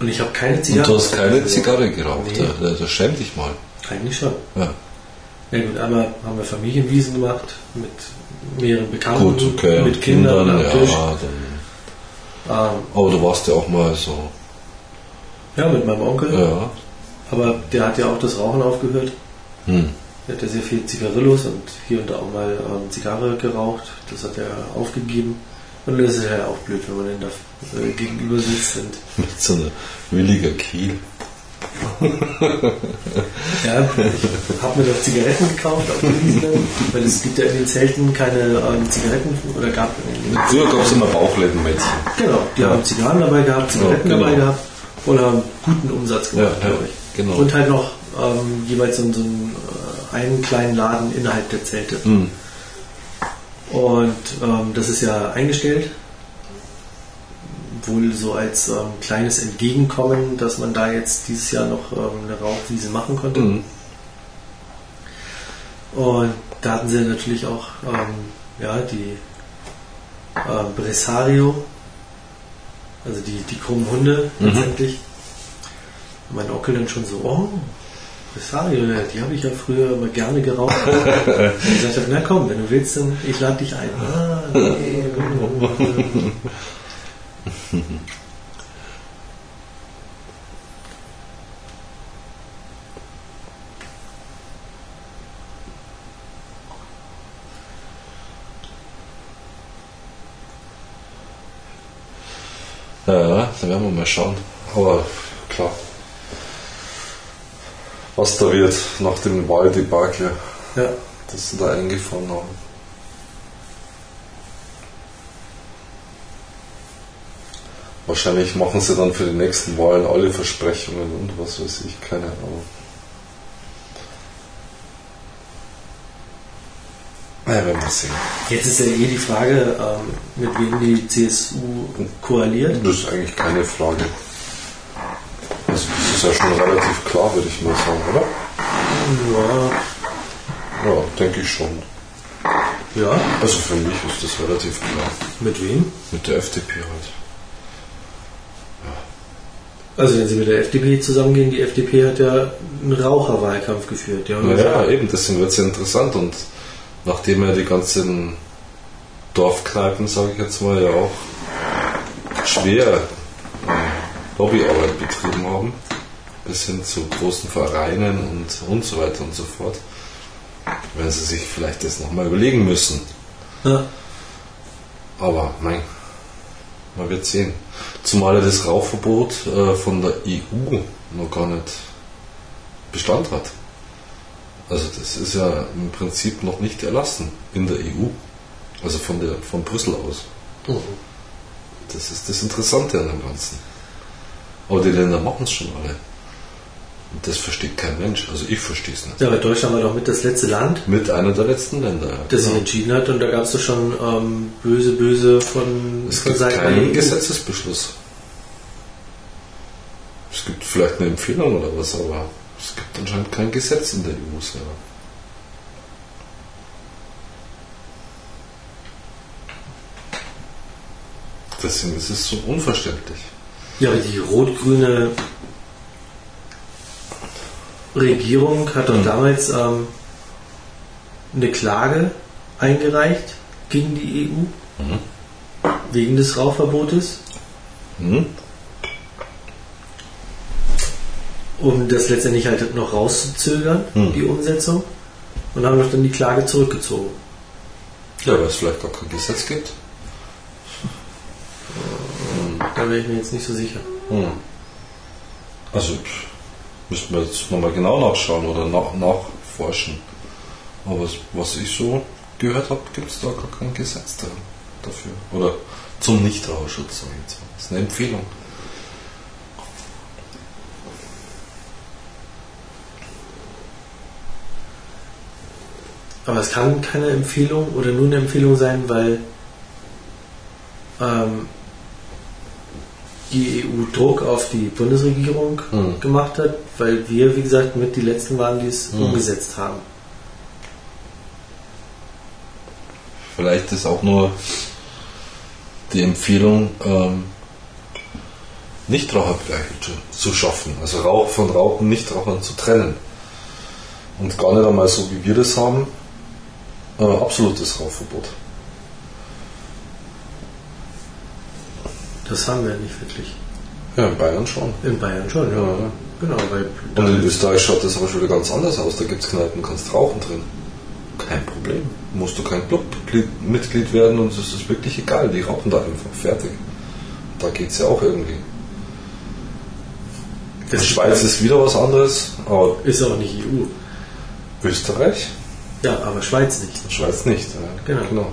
Und ich habe keine Und Zigarre. du hast keine Zigarre geraucht. Nee. Da, da schäm dich mal. Eigentlich schon. Ja. Ja gut, einmal haben wir Familienwiesen gemacht mit mehreren Bekannten, Gut, okay. mit Kindern, am ja. Tisch. Dann, Ähm, aber du warst ja auch mal so. ja, mit meinem Onkel. Ja. Aber der hat ja auch das Rauchen aufgehört. Hm. Er hat ja sehr viel Zigarillos und hier und da auch mal ähm, Zigarre geraucht. Das hat er aufgegeben. Und das ist ja auch blöd, wenn man dann da äh, gegenüber sitzt. Und, Mit so einer williger Kiel. ja, ich habe mir doch Zigaretten gekauft auf weil es gibt ja in den Zelten keine ähm, Zigaretten oder gab Früher gab es immer Bauchlädenmädchen. Genau, die Ja. haben Zigarren dabei gehabt, Zigaretten Ja, genau. dabei gehabt und haben guten Umsatz gemacht, Ja, glaube ich. genau. Und halt noch ähm, jeweils so, so äh, einen kleinen Laden innerhalb der Zelte. Hm. Und ähm, das ist ja eingestellt. Wohl so als ähm, kleines Entgegenkommen, dass man da jetzt dieses Jahr noch ähm, eine Rauchwiese machen konnte. Hm. Und da hatten sie natürlich auch ähm, ja, die äh, Bresario, also die, die krummen Hunde Mhm. letztendlich. Und mein Onkel dann schon so, oh, Ja, die habe ich ja früher immer gerne geraucht. Und ich sagte, na komm, wenn du willst, dann ich lade dich ein. Ah, nee. Ja, dann werden wir mal schauen. Aber klar. Was da wird nach dem Wahldebakel, Ja, das sie da eingefahren haben. Wahrscheinlich machen sie dann für die nächsten Wahlen alle Versprechungen und was weiß ich, keine Ahnung. Ja, werden wir sehen. Jetzt ist ja eh die Frage, ähm, mit wem die CSU koaliert. Das ist eigentlich keine Frage. Also das ist ja schon relativ klar, würde ich mal sagen, oder? Ja, Ja, denke ich schon. ja. Also für mich ist das relativ klar. Mit wem? Mit der FDP halt. Also wenn sie mit der FDP zusammengehen, die FDP hat ja einen Raucherwahlkampf geführt. Haben Naja, eben, deswegen wird es ja interessant und nachdem ja die ganzen Dorfkneipen, sage ich jetzt mal, ja auch schwer Lobbyarbeit betrieben haben, bis hin zu großen Vereinen und, und so weiter und so fort, werden sie sich vielleicht das nochmal überlegen müssen. Ja. Aber mein, man wird sehen. Zumal das Rauchverbot äh, von der EU noch gar nicht Bestand hat. Also das ist ja im Prinzip noch nicht erlassen in der EU. Also von, der, von Brüssel aus. Mhm. Das ist das Interessante an dem Ganzen. Aber die Länder machen es schon alle. Und das versteht kein Mensch. Also ich verstehe es nicht. ja, aber Deutschland war doch mit das letzte Land, Mit einer der letzten Länder. ja. das sich entschieden hat und da gab es doch schon ähm, böse, böse von, Es von gibt Seiten keinen. Gesetzesbeschluss. Es gibt vielleicht eine Empfehlung oder was, aber es gibt anscheinend kein Gesetz in der EU selber. Deswegen ist es so unverständlich. Ja, aber die rot-grüne Regierung hat doch Mhm. damals ähm, eine Klage eingereicht gegen die EU Mhm. wegen des Rauchverbotes, Hm? um das letztendlich halt noch rauszuzögern, Mhm. die Umsetzung, und haben doch dann die Klage zurückgezogen. Ja, weil es vielleicht gar kein Gesetz gibt. Da wäre ich mir jetzt nicht so sicher. Hm. Also müssten wir jetzt nochmal genau nachschauen oder nach, nachforschen. Aber was, ich so gehört habe, gibt es da gar kein Gesetz da, dafür. Oder zum Nichtraucherschutz, sage ich jetzt mal. Das ist eine Empfehlung. Aber es kann keine Empfehlung oder nur eine Empfehlung sein, weil ähm, die EU Druck auf die Bundesregierung Mhm. gemacht hat, weil wir, wie gesagt, mit die letzten waren, die es Mhm. umgesetzt haben. Vielleicht ist auch nur die Empfehlung, ähm, zu, zu schaffen. Also Rauch von Rauchen, Nichtrauchern zu trennen. Und gar nicht einmal so, wie wir das haben, äh, absolutes Rauchverbot. Das haben wir nicht wirklich. Ja, in Bayern schon. In Bayern schon, ja. Ja. Genau, weil Und in Österreich schaut das aber schon wieder ganz anders aus. Da gibt es Kneipen, kannst rauchen drin. Kein Problem. Musst du kein Clubmitglied werden und es ist wirklich egal. Die rauchen da einfach. Fertig. Da geht es ja auch irgendwie. In das der Schweiz ist wieder was anderes, aber ist auch nicht EU. Österreich? Ja, aber Schweiz nicht. Schweiz nicht. Ja. Genau.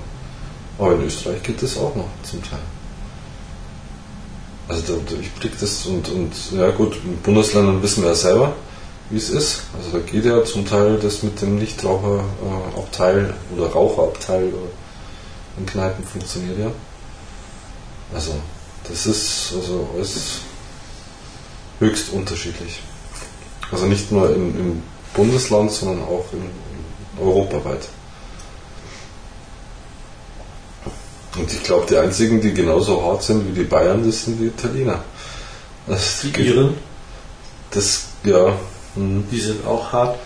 Aber in Österreich geht das auch noch zum Teil. Also ich blick das und, und ja gut, in Bundesländern wissen wir ja selber, wie es ist. Also da geht ja zum Teil das mit dem Nichtraucherabteil oder Raucherabteil in Kneipen funktioniert ja. Also das ist also alles höchst unterschiedlich. Also nicht nur im, im Bundesland, sondern auch in, in europaweit. Und ich glaube, die einzigen, die genauso hart sind wie die Bayern, das sind die Italiener. Das, Die Iren, Das, ja. hm, die sind auch hart.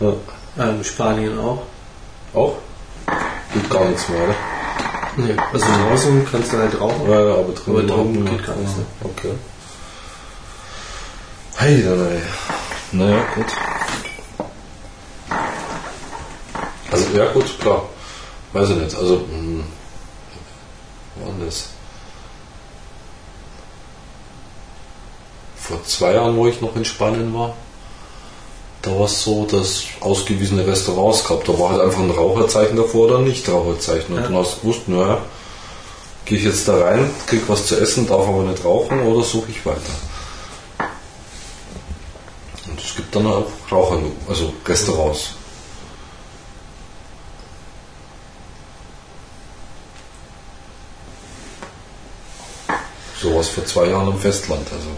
ja. Ähm, Spanien auch. Auch? Geht gar nichts mehr, oder? Nee, also draußen kannst du halt rauchen. Ja, ja, aber drin Aber überhaupt geht gar nichts, ne? Okay. Hey, dann, ey. Naja, gut. Also, ja, gut, klar. Weiß ich nicht. Also, hm, das? Vor zwei Jahren, wo ich noch in Spanien war, da war es so, dass ausgewiesene Restaurants gab. Da war halt einfach ein Raucherzeichen davor oder ein Nicht-Raucherzeichen. Und Ja. dann hast du gewusst, naja, gehe ich jetzt da rein, krieg was zu essen, darf aber nicht rauchen oder suche ich weiter. Und es gibt dann auch Raucher, also Restaurants. Warst vor zwei Jahren im Festland, also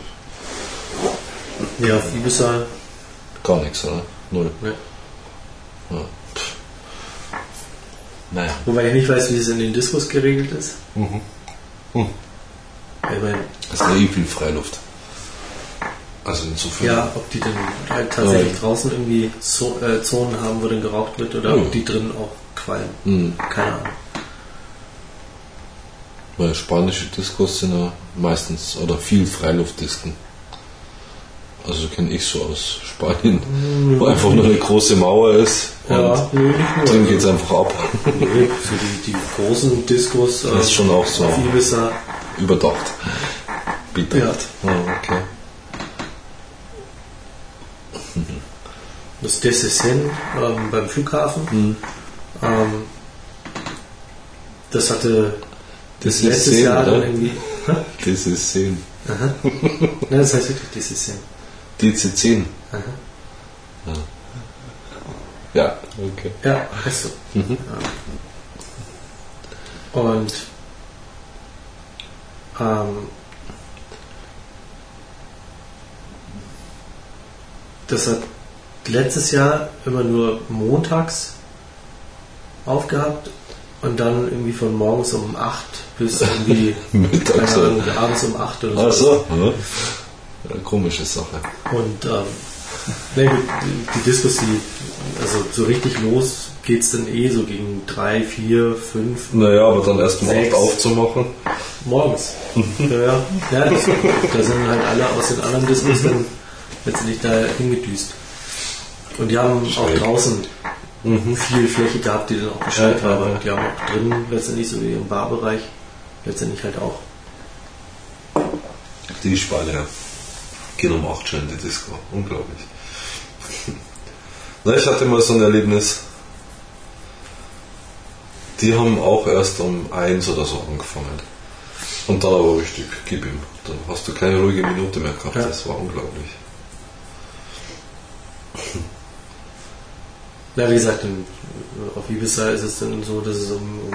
Ja, auf Ibiza. gar nichts, oder? Null. Ne. Ja. Naja. Wobei ich nicht weiß, wie es in den Diskos geregelt ist. Mhm. Hm. Ich meine, Es ist ja eh viel Freiluft. Also insofern. ja, ob die dann halt tatsächlich Ja. draußen irgendwie äh, Zonen haben, wo dann geraucht wird oder Ja. ob die drin auch qualmen. Hm. Keine Ahnung. Weil spanische Diskos sind ja meistens oder viel Freiluftdisken. Also kenne ich so aus Spanien, wo einfach nur eine große Mauer ist und Ja, nee, nicht nur. dann geht es einfach ab. Nee, Für die, die großen Diskos Das ist schon auch so. Ibiza. Überdacht. Bedacht. Ja. okay. Das Dessesen ähm, beim Flughafen. Mhm. Ähm, das hatte Das ist letztes Sehen, Jahr oder? irgendwie. Das ist 10. Aha. Ja, das heißt wirklich Dessesen. DC10. Aha. Ja, okay. Ja, heißt so. Mhm. Ja. Und ähm, das hat letztes Jahr immer nur montags aufgehabt und dann irgendwie von morgens um 8 bis irgendwie Mittags. Ahnung, abends um 8 oder Ach so. so. Ja. Komische Sache. Und ähm, nee, gut, die, Diskos, die, also so richtig los geht's dann eh so gegen 3, 4, 5 Naja, aber dann erst Sechs. 8 aufzumachen. morgens. ja, ja. ja das, da sind halt alle aus den anderen Diskos dann letztendlich da hingedüst. Und die haben auch Schräg. Draußen viel Fläche gehabt, die dann auch Bescheid Ja, ja, haben. ja. Die haben auch drin letztendlich so wie im Barbereich letztendlich halt auch. Die Spanier gehen um 8 schon in die Disco. Unglaublich. Na, ich hatte mal so ein Erlebnis. Die haben auch erst um 1 oder so angefangen. Und dann aber richtig, gib ihm. Dann hast du keine ruhige Minute mehr gehabt. Ja. Das war unglaublich. Ja, wie gesagt, auf Ibiza ist es dann so, dass es um, um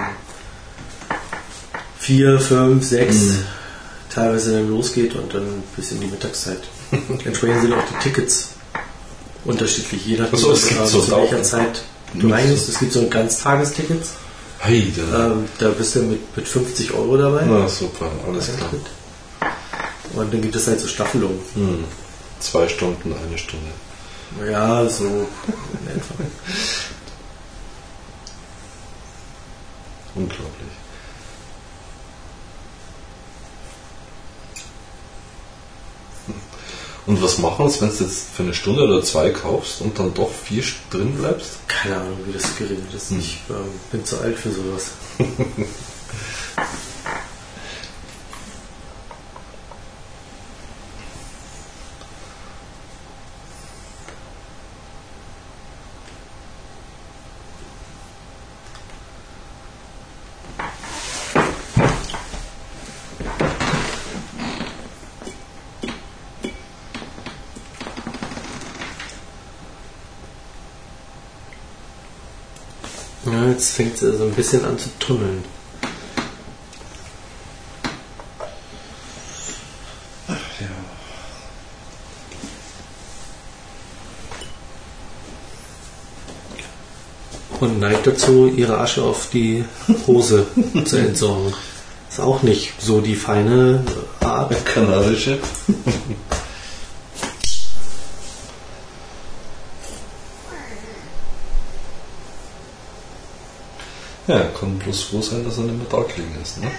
4, 5, 6 teilweise dann losgeht und dann bis in die Mittagszeit. Entsprechend sind auch die Tickets unterschiedlich, je nachdem, Ach so, es gibt so zu welcher. Zeit du reingehst. Es gibt so ein Ganztagestickets, Hey, da. ähm, da bist du mit, mit 50 Euro dabei. Na super, alles klar. Und dann gibt es halt so Staffelungen. Hm. Zwei Stunden, eine Stunde. Ja, so in etwa. Unglaublich. Und was machen wir, wenn du jetzt für eine Stunde oder zwei kaufst und dann doch vier drin bleibst? Keine Ahnung, wie das geregelt ist. Ich ähm, bin zu alt für sowas. Jetzt fängt es so ein bisschen an zu tunneln. Und neigt dazu, ihre Asche auf die Hose zu entsorgen. Ist auch nicht so die feine Art. Kanarische. Ja, kann bloß froh sein, dass er nicht mehr da gelegen ist. Ne?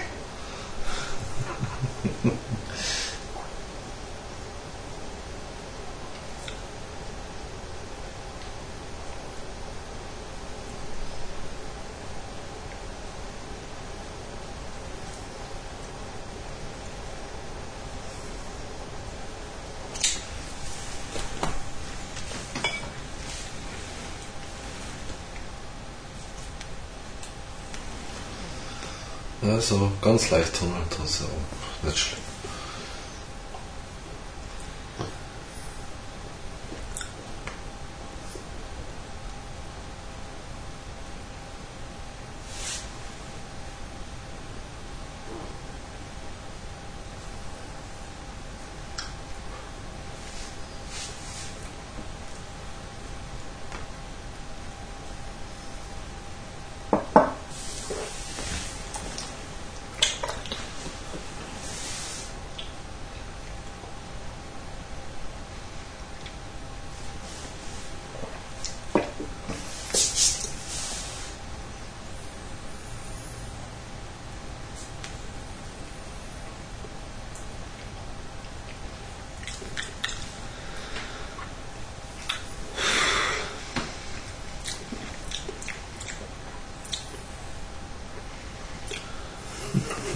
Also ganz leicht ja auch nicht schlimm.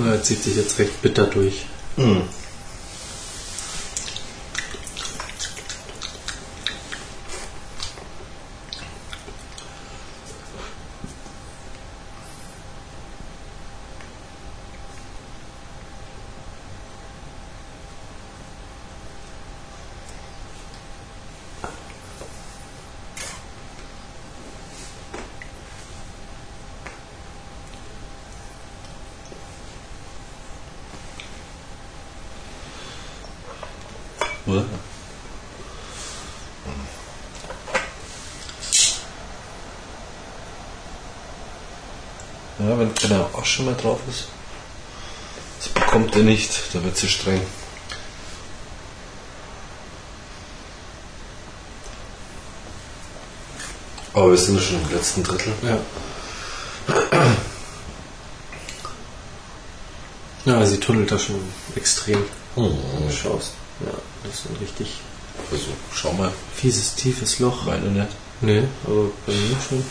Er zieht sich jetzt recht bitter durch. Hm. Oder? Ja, wenn keine Asche mehr drauf ist, das bekommt er nicht, da wird sie streng. Aber wir sind schon im letzten Drittel. Ja. Ja, sie tunnelt da schon extrem. Oh, Schaust. Ein richtig also, schau mal, fieses, tiefes Loch. meine nicht. Nee, aber bei mir schon.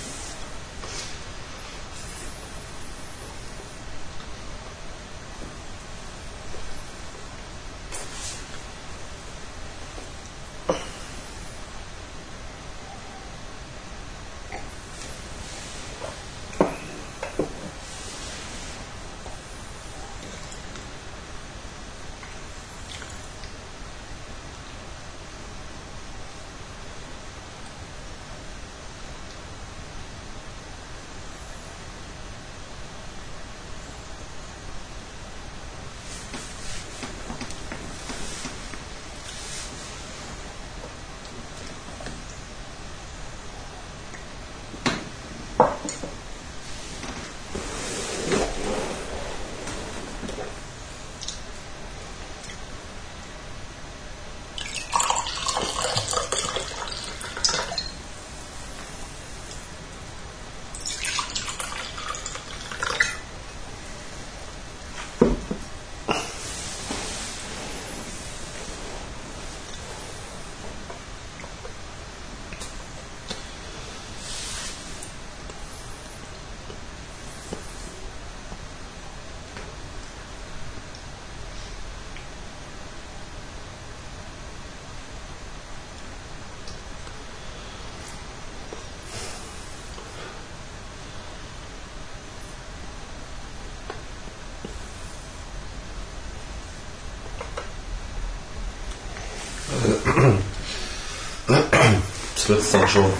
Jetzt wird es dann schon ein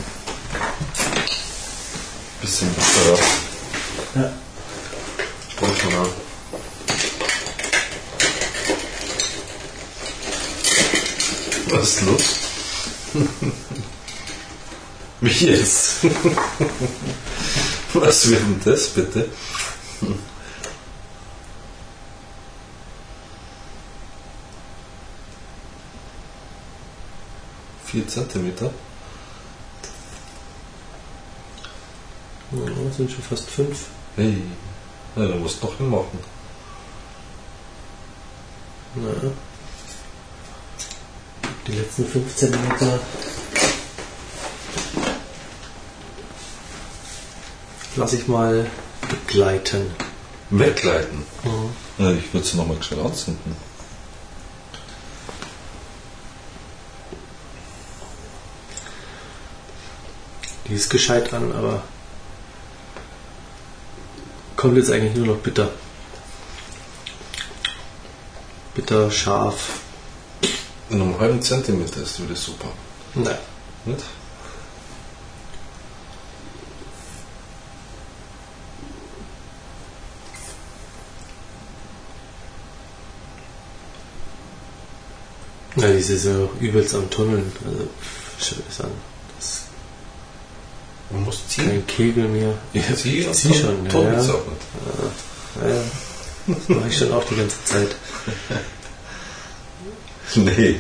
bisschen besser. Ja. Komm schon an. Was ist los? Wie jetzt? Was wird denn das bitte? Vier Zentimeter? Ja, das sind schon fast fünf. Hey, ja, da musst du noch hinmachen. Ja. Die letzten 15 Meter. Lass ich mal begleiten. Wegleiten? Mhm. Ja, ich würde sie nochmal schnell anzünden. Die ist gescheit an, aber kommt jetzt eigentlich nur noch bitter. Bitter, scharf. In einem halben Zentimeter ist wieder super. Nein. Nicht? Ja, die ist ja übelst am Tunneln. Also, an. Das ist Man muss ziehen. kein Kegel mehr. Ja, zieh, zieh schon. Ton ja. ist auch nicht. Ja, ja. Das mache ich schon auch die ganze Zeit. Nee,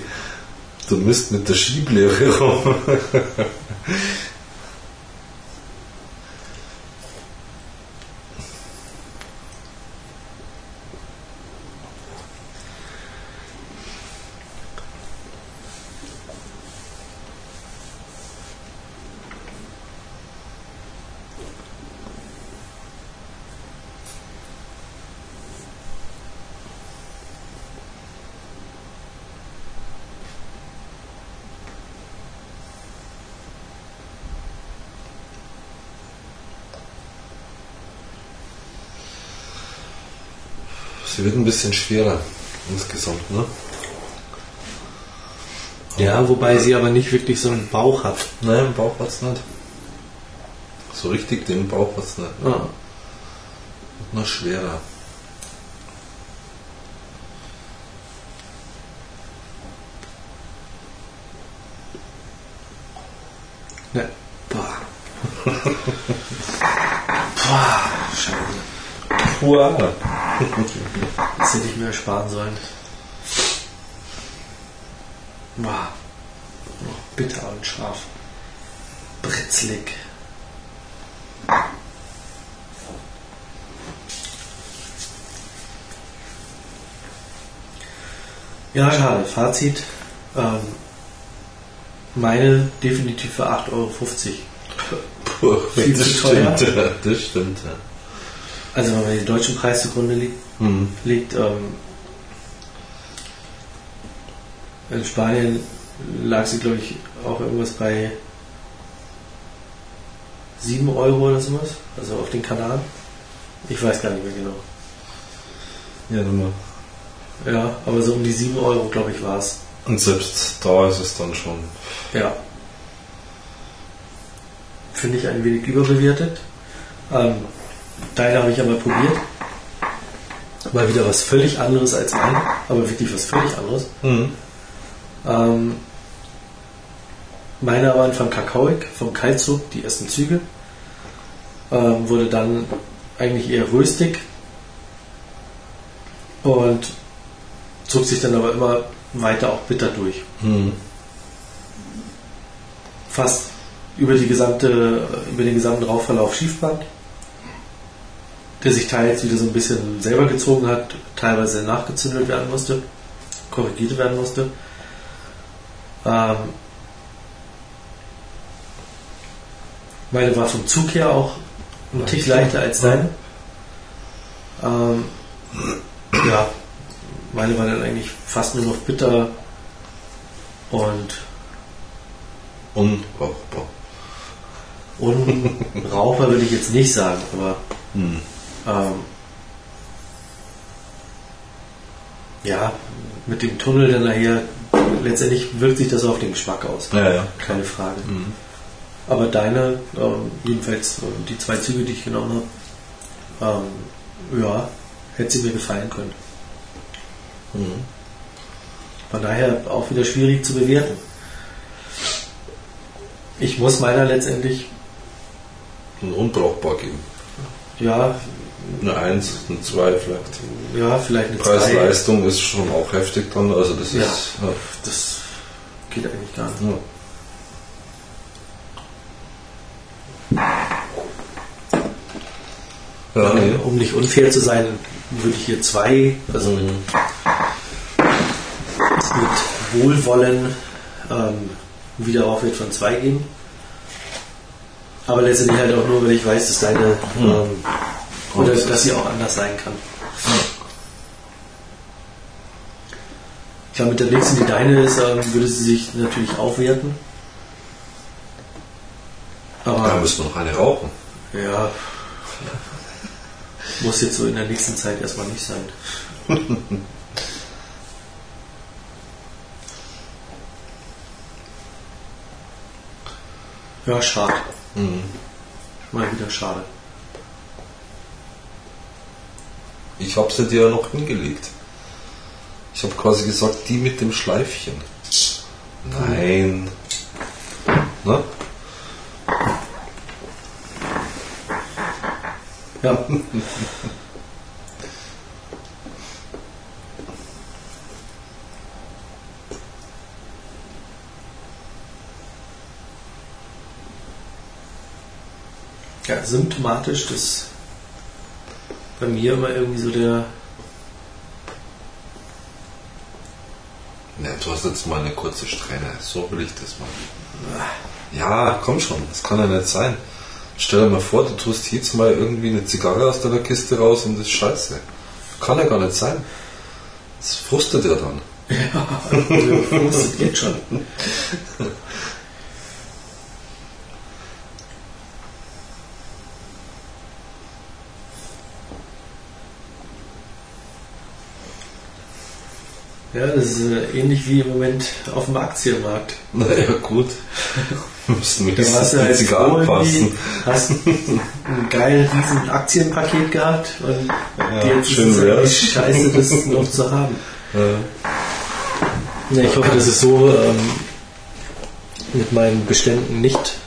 du müsst mit der Schieblehre rum. Sie wird ein bisschen schwerer insgesamt, ne? Ja, wobei sie aber nicht wirklich so einen Bauch hat. Nein, im Bauch hat's nicht. So richtig den Bauch hat's nicht. Ah. Noch schwerer. Ne. Boah. Boah, schade. Wow. Das hätte ich mir ersparen sollen. Boah. Oh, bitter und scharf. Britzlig. Ja, schade. Fazit. Ähm, meine definitiv für 8,50 Euro. Puh, Viel das zu teuer. stimmt, ja, das stimmt. Ja. Also wenn man den deutschen Preis zugrunde liegt, Hm. liegt ähm, in Spanien lag sie, glaube ich, auch irgendwas bei 7 Euro oder sowas. Also auf den Kanaren. Ich weiß gar nicht mehr genau. Ja, nochmal. Ja, aber so um die 7 Euro, glaube ich, war es. Und selbst da ist es dann schon. Ja. Finde ich ein wenig überbewertet. Ähm, Deine habe ich aber probiert. Mal wieder was völlig anderes als mein, aber wirklich was völlig anderes. Mhm. Ähm, meine waren von Kakaoik, vom Kaltzug, die ersten Züge. Ähm, wurde dann eigentlich eher röstig und zog sich dann aber immer weiter auch bitter durch. Mhm. Fast über, die gesamte, über den gesamten Rauchverlauf Schiefband, der sich teils wieder so ein bisschen selber gezogen hat, teilweise nachgezündelt werden musste, korrigiert werden musste. Ähm, meine war vom Zug her auch ein Tick leichter als deine. Ähm, ja, meine war dann eigentlich fast nur noch bitter und Unbrauchbar. unrauchbar würde ich jetzt nicht sagen, aber Mhm. Ähm, ja, mit dem Tunnel dann nachher, letztendlich wirkt sich das auf den Geschmack aus. Ja, ja. Keine Frage. Mhm. Aber deine, ähm, jedenfalls äh, die zwei Züge, die ich genommen habe, ähm, ja, hätte sie mir gefallen können. Mhm. Von daher auch wieder schwierig zu bewerten. Ich muss meiner letztendlich, Und unbrauchbar geben. ja, Eine 1, eine 2 vielleicht. ja, vielleicht eine 2. Preis-Leistung ist schon auch heftig dann. Also das Ja. ist. Ja. Das geht eigentlich gar nicht. Ja. Nee. Um nicht unfair zu sein, würde ich hier zwei, also Mhm. mit Wohlwollen ähm, wieder Aufwert von zwei geben. Aber letztendlich halt auch nur, weil ich weiß, dass deine ähm, oder dass sie auch anders sein kann. Klar, mit der nächsten, die deine ist, ähm, würde sie sich natürlich aufwerten. Da Aber müssen wir noch eine rauchen. ja, muss jetzt so in der nächsten Zeit erstmal nicht sein. ja, schade. Mhm. Mal wieder schade. Ich habe sie dir ja noch hingelegt. Ich habe quasi gesagt, die mit dem Schleifchen. Nein. Ne? Ja. Ja, symptomatisch, dass bei mir immer irgendwie so der Ja, du hast jetzt mal eine kurze Strähne. So will ich das machen. Ja, komm schon. Das kann ja nicht sein. Stell dir mal vor, du tust jetzt mal irgendwie eine Zigarre aus deiner Kiste raus und das ist scheiße. Kann ja gar nicht sein. Das frustet ja dann. Das geht schon. Ja, das ist äh, ähnlich wie im Moment auf dem Aktienmarkt. Naja, gut. Müssen wir Da warst du die halt Zigarren froh, irgendwie, passen. hast ein geiles riesen Aktienpaket gehabt und Ja, jetzt schön ist es scheiße, das noch zu haben. Äh, Ja, ich hoffe, dass es so ähm, mit meinen Beständen nicht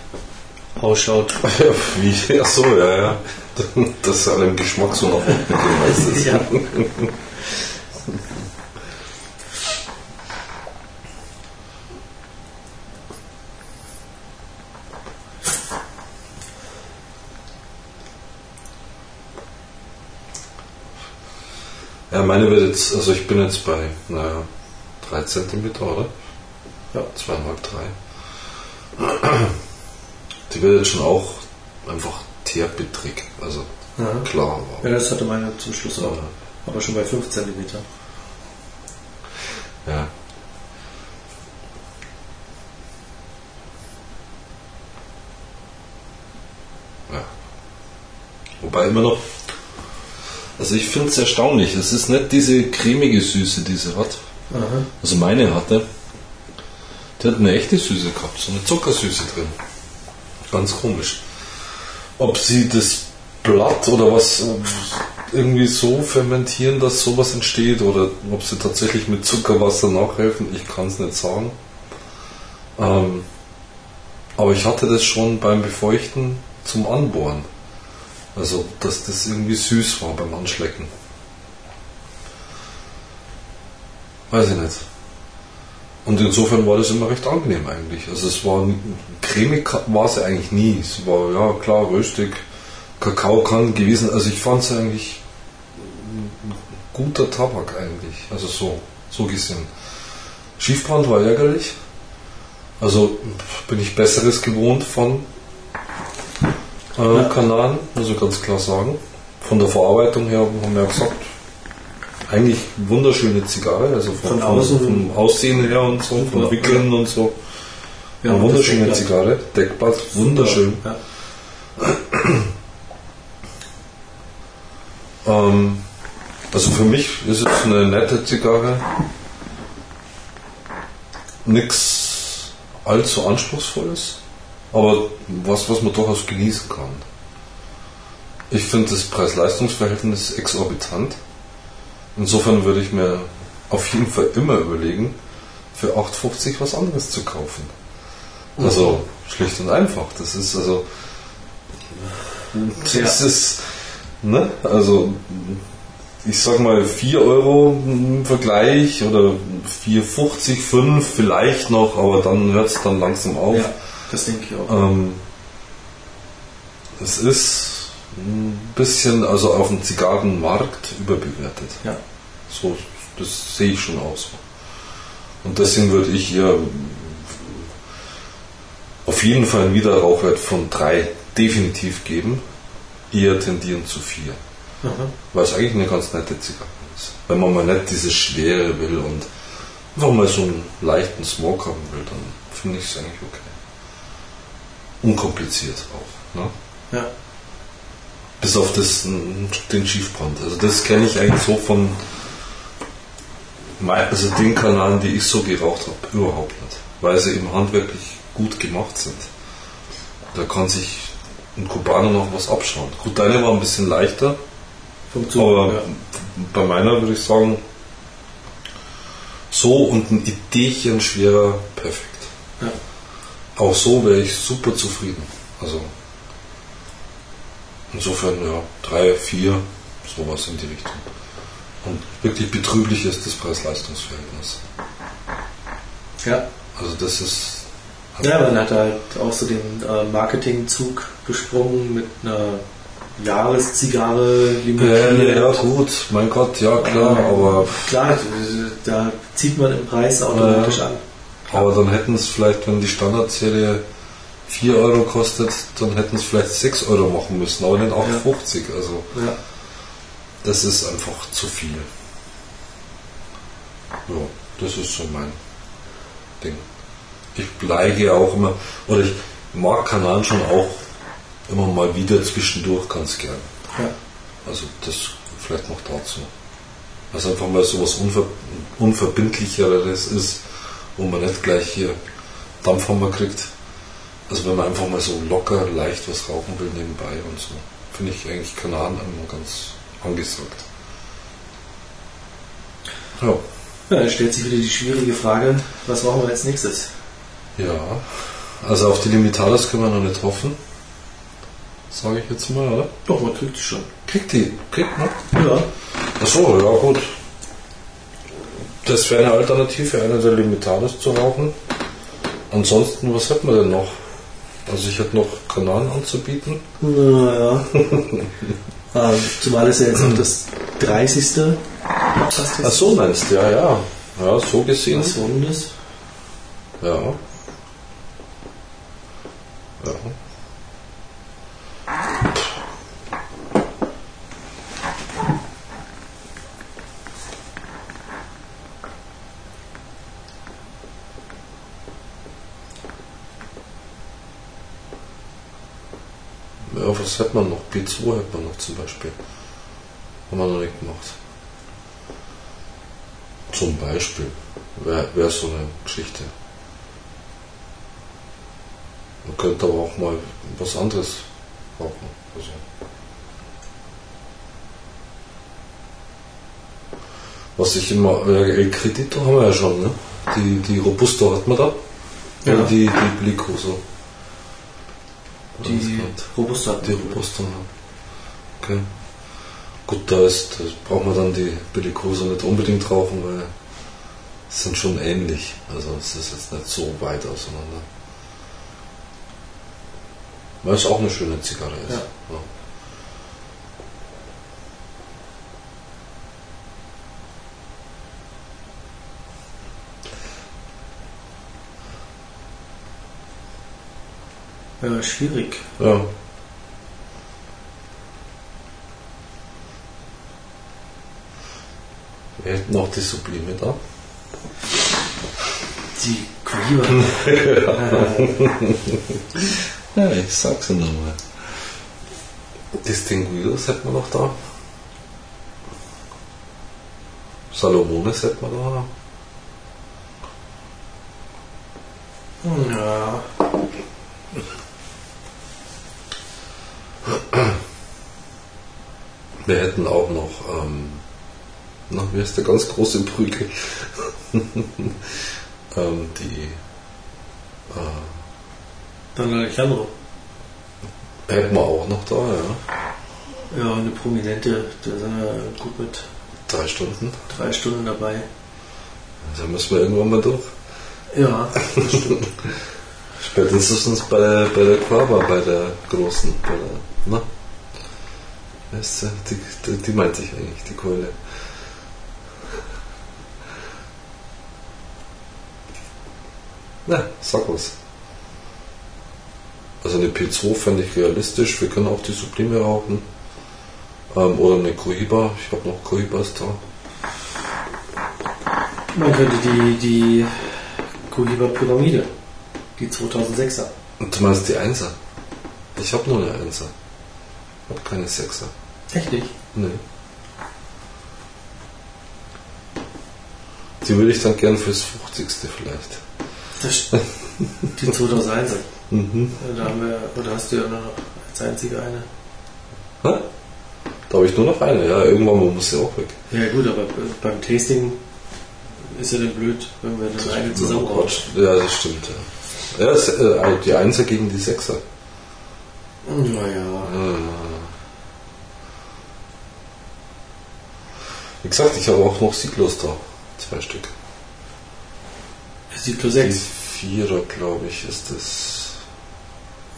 ausschaut. ja, wie? Ach so, ja, ja. Dass alle im Geschmack so gehen, weißt du? Ja. Ja, meine wird jetzt, also ich bin jetzt bei, naja, 3 cm, oder? Ja. Zweieinhalb, drei. Die wird jetzt schon auch einfach teerbittrig. Also Aha. klar, ja, das hatte meine zum Schluss auch. Aber schon bei 5 cm. Ja. Ja. Wobei immer noch. Also ich finde es erstaunlich. Es ist nicht diese cremige Süße, die sie hat. Aha. Also meine hatte. Die hat eine echte Süße gehabt, so eine Zuckersüße drin. Ganz komisch. Ob sie das Blatt oder was irgendwie so fermentieren, dass sowas entsteht, oder ob sie tatsächlich mit Zuckerwasser nachhelfen, ich kann es nicht sagen. Ähm, aber ich hatte das schon beim Befeuchten zum Anbohren. Also, dass das irgendwie süß war beim Anschlecken. Weiß ich nicht. Und insofern war das immer recht angenehm eigentlich. Also es war cremig war sie eigentlich nie. Es war ja klar röstig, Kakao kann gewesen. Also ich fand es eigentlich ein guter Tabak eigentlich. Also so, so gesehen. Schiefbrand war ärgerlich. Also bin ich Besseres gewohnt von äh. Kanaren, muss ich ganz klar sagen. Von der Verarbeitung her haben wir ja gesagt, eigentlich wunderschöne Zigarre, also von, Von außen- vom Aussehen her und so, vom. Wickeln und so. Ja, Eine wunderschöne Deckblatt. Zigarre, Deckblatt, wunderschön. Ja. Ähm, also für mich ist es eine nette Zigarre. Nichts allzu anspruchsvolles, aber was, was man durchaus genießen kann. Ich finde das Preis-Leistungs-Verhältnis exorbitant. Insofern würde ich mir auf jeden Fall immer überlegen, für 8,50 was anderes zu kaufen. Also schlicht und einfach. Das ist also. Das ist. Ne? Also ich sag mal 4 Euro im Vergleich oder 4,50, 5 vielleicht noch, aber dann hört es dann langsam auf. ja, das denke ich auch. Ähm, es ist ein bisschen, also auf dem Zigarrenmarkt überbewertet. Ja. So, das sehe ich schon auch so. Und deswegen würde ich hier auf jeden Fall einen Wiederrauchwert von 3 definitiv geben, eher tendieren zu 4. Aha. Weil es eigentlich eine ganz nette Zigarre ist. Wenn man mal nicht diese Schwere will und einfach mal so einen leichten Smoke haben will, dann finde ich es eigentlich okay. Unkompliziert auch. Ne? Ja. Bis auf das, den Schiefbrand. Also das kenne ich eigentlich so von also den Kanalen, die ich so geraucht habe, überhaupt nicht. Weil sie eben handwerklich gut gemacht sind. Da kann sich ein Kubaner noch was abschauen. Gut, deine war ein bisschen leichter, Zug. aber ja. bei meiner würde ich sagen, so und ein Ideechen schwerer, perfekt. Ja. Auch so wäre ich super zufrieden. Also insofern ja, drei, vier, sowas in die Richtung. Und wirklich betrüblich ist das Preis-Leistungs-Verhältnis. ja. Also das ist Ja, man hat halt auch so den äh, Marketingzug gesprungen mit einer Jahreszigarre ja, limitiert. ja gut, mein Gott, ja klar, aber, Klar, da zieht man im Preis automatisch an. Aber dann hätten es vielleicht, wenn die Standardserie 4 Euro kostet, dann hätten es vielleicht 6 Euro machen müssen, aber nicht 8,50. Also Ja. das ist einfach zu viel. Ja, das ist so mein Ding. Ich neige auch immer, oder ich mag Kanalen schon auch immer mal wieder zwischendurch ganz gern. Ja. Also das vielleicht noch dazu. Was einfach mal so was Unver Unverbindlicheres ist, wo man nicht gleich hier Dampfhammer kriegt. Also wenn man einfach mal so locker, leicht was rauchen will nebenbei und so, finde ich eigentlich Kanaren immer ganz angesagt. Ja. ja. Dann stellt sich wieder die schwierige Frage, was machen wir als nächstes? Ja, also auf die Limitadas können wir noch nicht hoffen. Sage ich jetzt mal, oder? Doch, man kriegt die schon. Kriegt die? Kriegt man? Ja. Achso, ja gut. Das wäre eine Alternative, eine der Limitadas zu rauchen. Ansonsten, was hätten wir denn noch? Also ich hätte noch Kanalen anzubieten. Naja. ähm, zumal es ja jetzt noch das 30. Ach so meinst du, ja, ja. Ja, so gesehen. Was das? Ja. Ja. Was hat man noch? B2 hat man noch zum Beispiel. Haben wir noch nicht gemacht. Zum Beispiel. Wäre wär so eine Geschichte. Man könnte aber auch mal was anderes rauchen. Also. Was ich immer, El Credito haben wir ja schon, ne? Die, die Robusto hat man da. Ja. Und die, die Blicoso. Die Robusta. Die Robusto. Okay. Gut, da ist, da braucht man dann die Bellicoso nicht unbedingt rauchen, weil es sind schon ähnlich. Also es ist jetzt nicht so weit auseinander. Weil es auch eine schöne Zigarre ist. Ja. Ja. Ja, schwierig. Ja. Wir hätten auch die Sublime da. Die Cohiba. Ja, ich sag's ja nochmal. Distinguidos hätten wir noch da. Salomones hätten wir da. ja. Wir hätten auch noch, ähm, na, wie heißt der ganz große Brügel? ähm, die äh, Dann Alejandro. hätten wir auch noch da, ja. Ja, eine prominente, wir gut mit Drei Stunden. drei Stunden dabei. Da müssen wir irgendwann mal durch. Ja, das stimmt. Spätestens bei der, bei der Quava, bei der großen, bei der, na? Weißt du, die, die, die meinte ich eigentlich, die Keule. Na, sag was. Also eine P2 fände ich realistisch, wir können auch die Sublime rauchen. Ähm, oder eine Cohiba, ich habe noch Cohibas da. Man könnte die, die Cohiba Pyramide, die 2006er. Und du meinst die Einser? Ich habe nur eine Einser. Ich habe keine Sechser. Echt nicht? Nee. Die würde ich dann gern fürs 50. vielleicht. Das die 2001er. Mhm. Da haben wir, oder hast du ja nur noch als einzige eine? Hä? Da habe ich nur noch eine, ja. Irgendwann muss sie auch weg. Ja gut, aber beim Tasting ist ja dann blöd, wenn wir dann eine zusammen Quatsch. Ja, das stimmt, ja. Ja, äh, die Einser gegen die Sechser. Naja. Äh. Wie gesagt, ich habe auch noch Siglos da. Zwei Stück. Die 6. Vierer, glaube ich, ist das.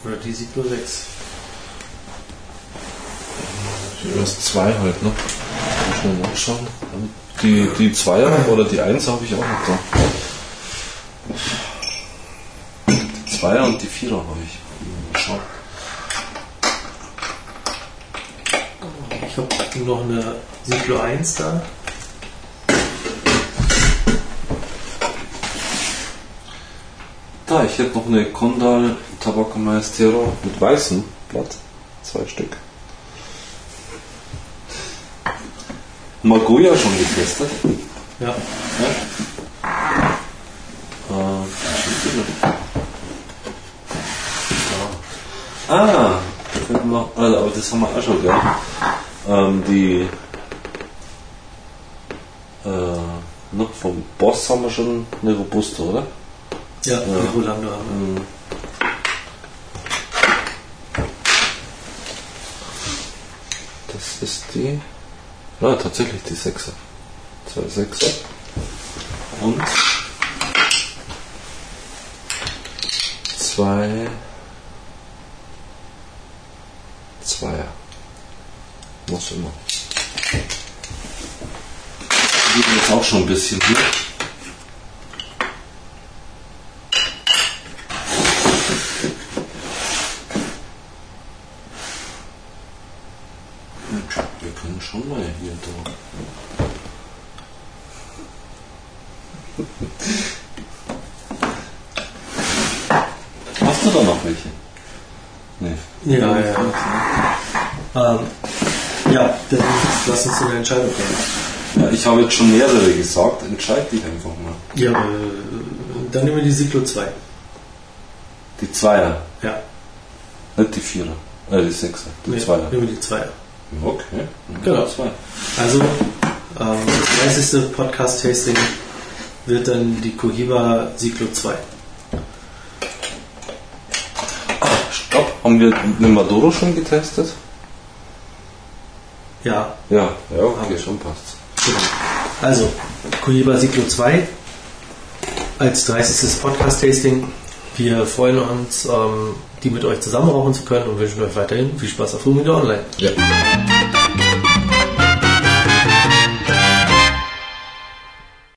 Oder die Siklo 6. Das zwei halt, ne? Muss mal nachschauen. Die, die Zweier oder die Einser habe ich auch noch da. Die Zweier und die Vierer habe ich. Mal schauen. Ich habe noch eine Siklo 1 da. Da, ich hätte noch eine Condal Tabaco Maestero mit weißem Blatt. Zwei Stück. Magoya schon getestet. Ja. Äh, Ah, da könnten wir, also, aber das haben wir auch schon, gell? Ähm, die, äh, noch vom Boss haben wir schon eine robuste, oder? Ja, die Rolando haben Mhm. Das ist die, ja, tatsächlich die 6er. Zwei 6er. Und zwei Zweier. Muss immer. Die geht jetzt auch schon ein bisschen hier. Wir können schon mal hier da. Hast du da noch welche? Nee. Ja, ja, ja. Ähm, ja, dann lass uns eine Entscheidung treffen. Ja, ich habe jetzt schon mehrere gesagt, entscheid dich einfach mal. Ja, äh, dann nehmen wir die Siglo 2. Die Zweier, Ja, nicht die Vierer. Äh, die Sechser, die nee, Zweier. nehmen wir die 2. Okay. Genau. Zwei. Also, ähm, das 30. Podcast-Tasting wird dann die Cohiba Siglo 2. Stopp, haben wir den Maduro schon getestet? Ja, Ja, ja, okay, schon passt. Genau. Also, Cohiba Siglo 2 als 30. Podcast-Tasting. Wir freuen uns, ähm, die mit euch zusammen rauchen zu können und wünschen euch weiterhin viel Spaß auf Humidor Online. Ja.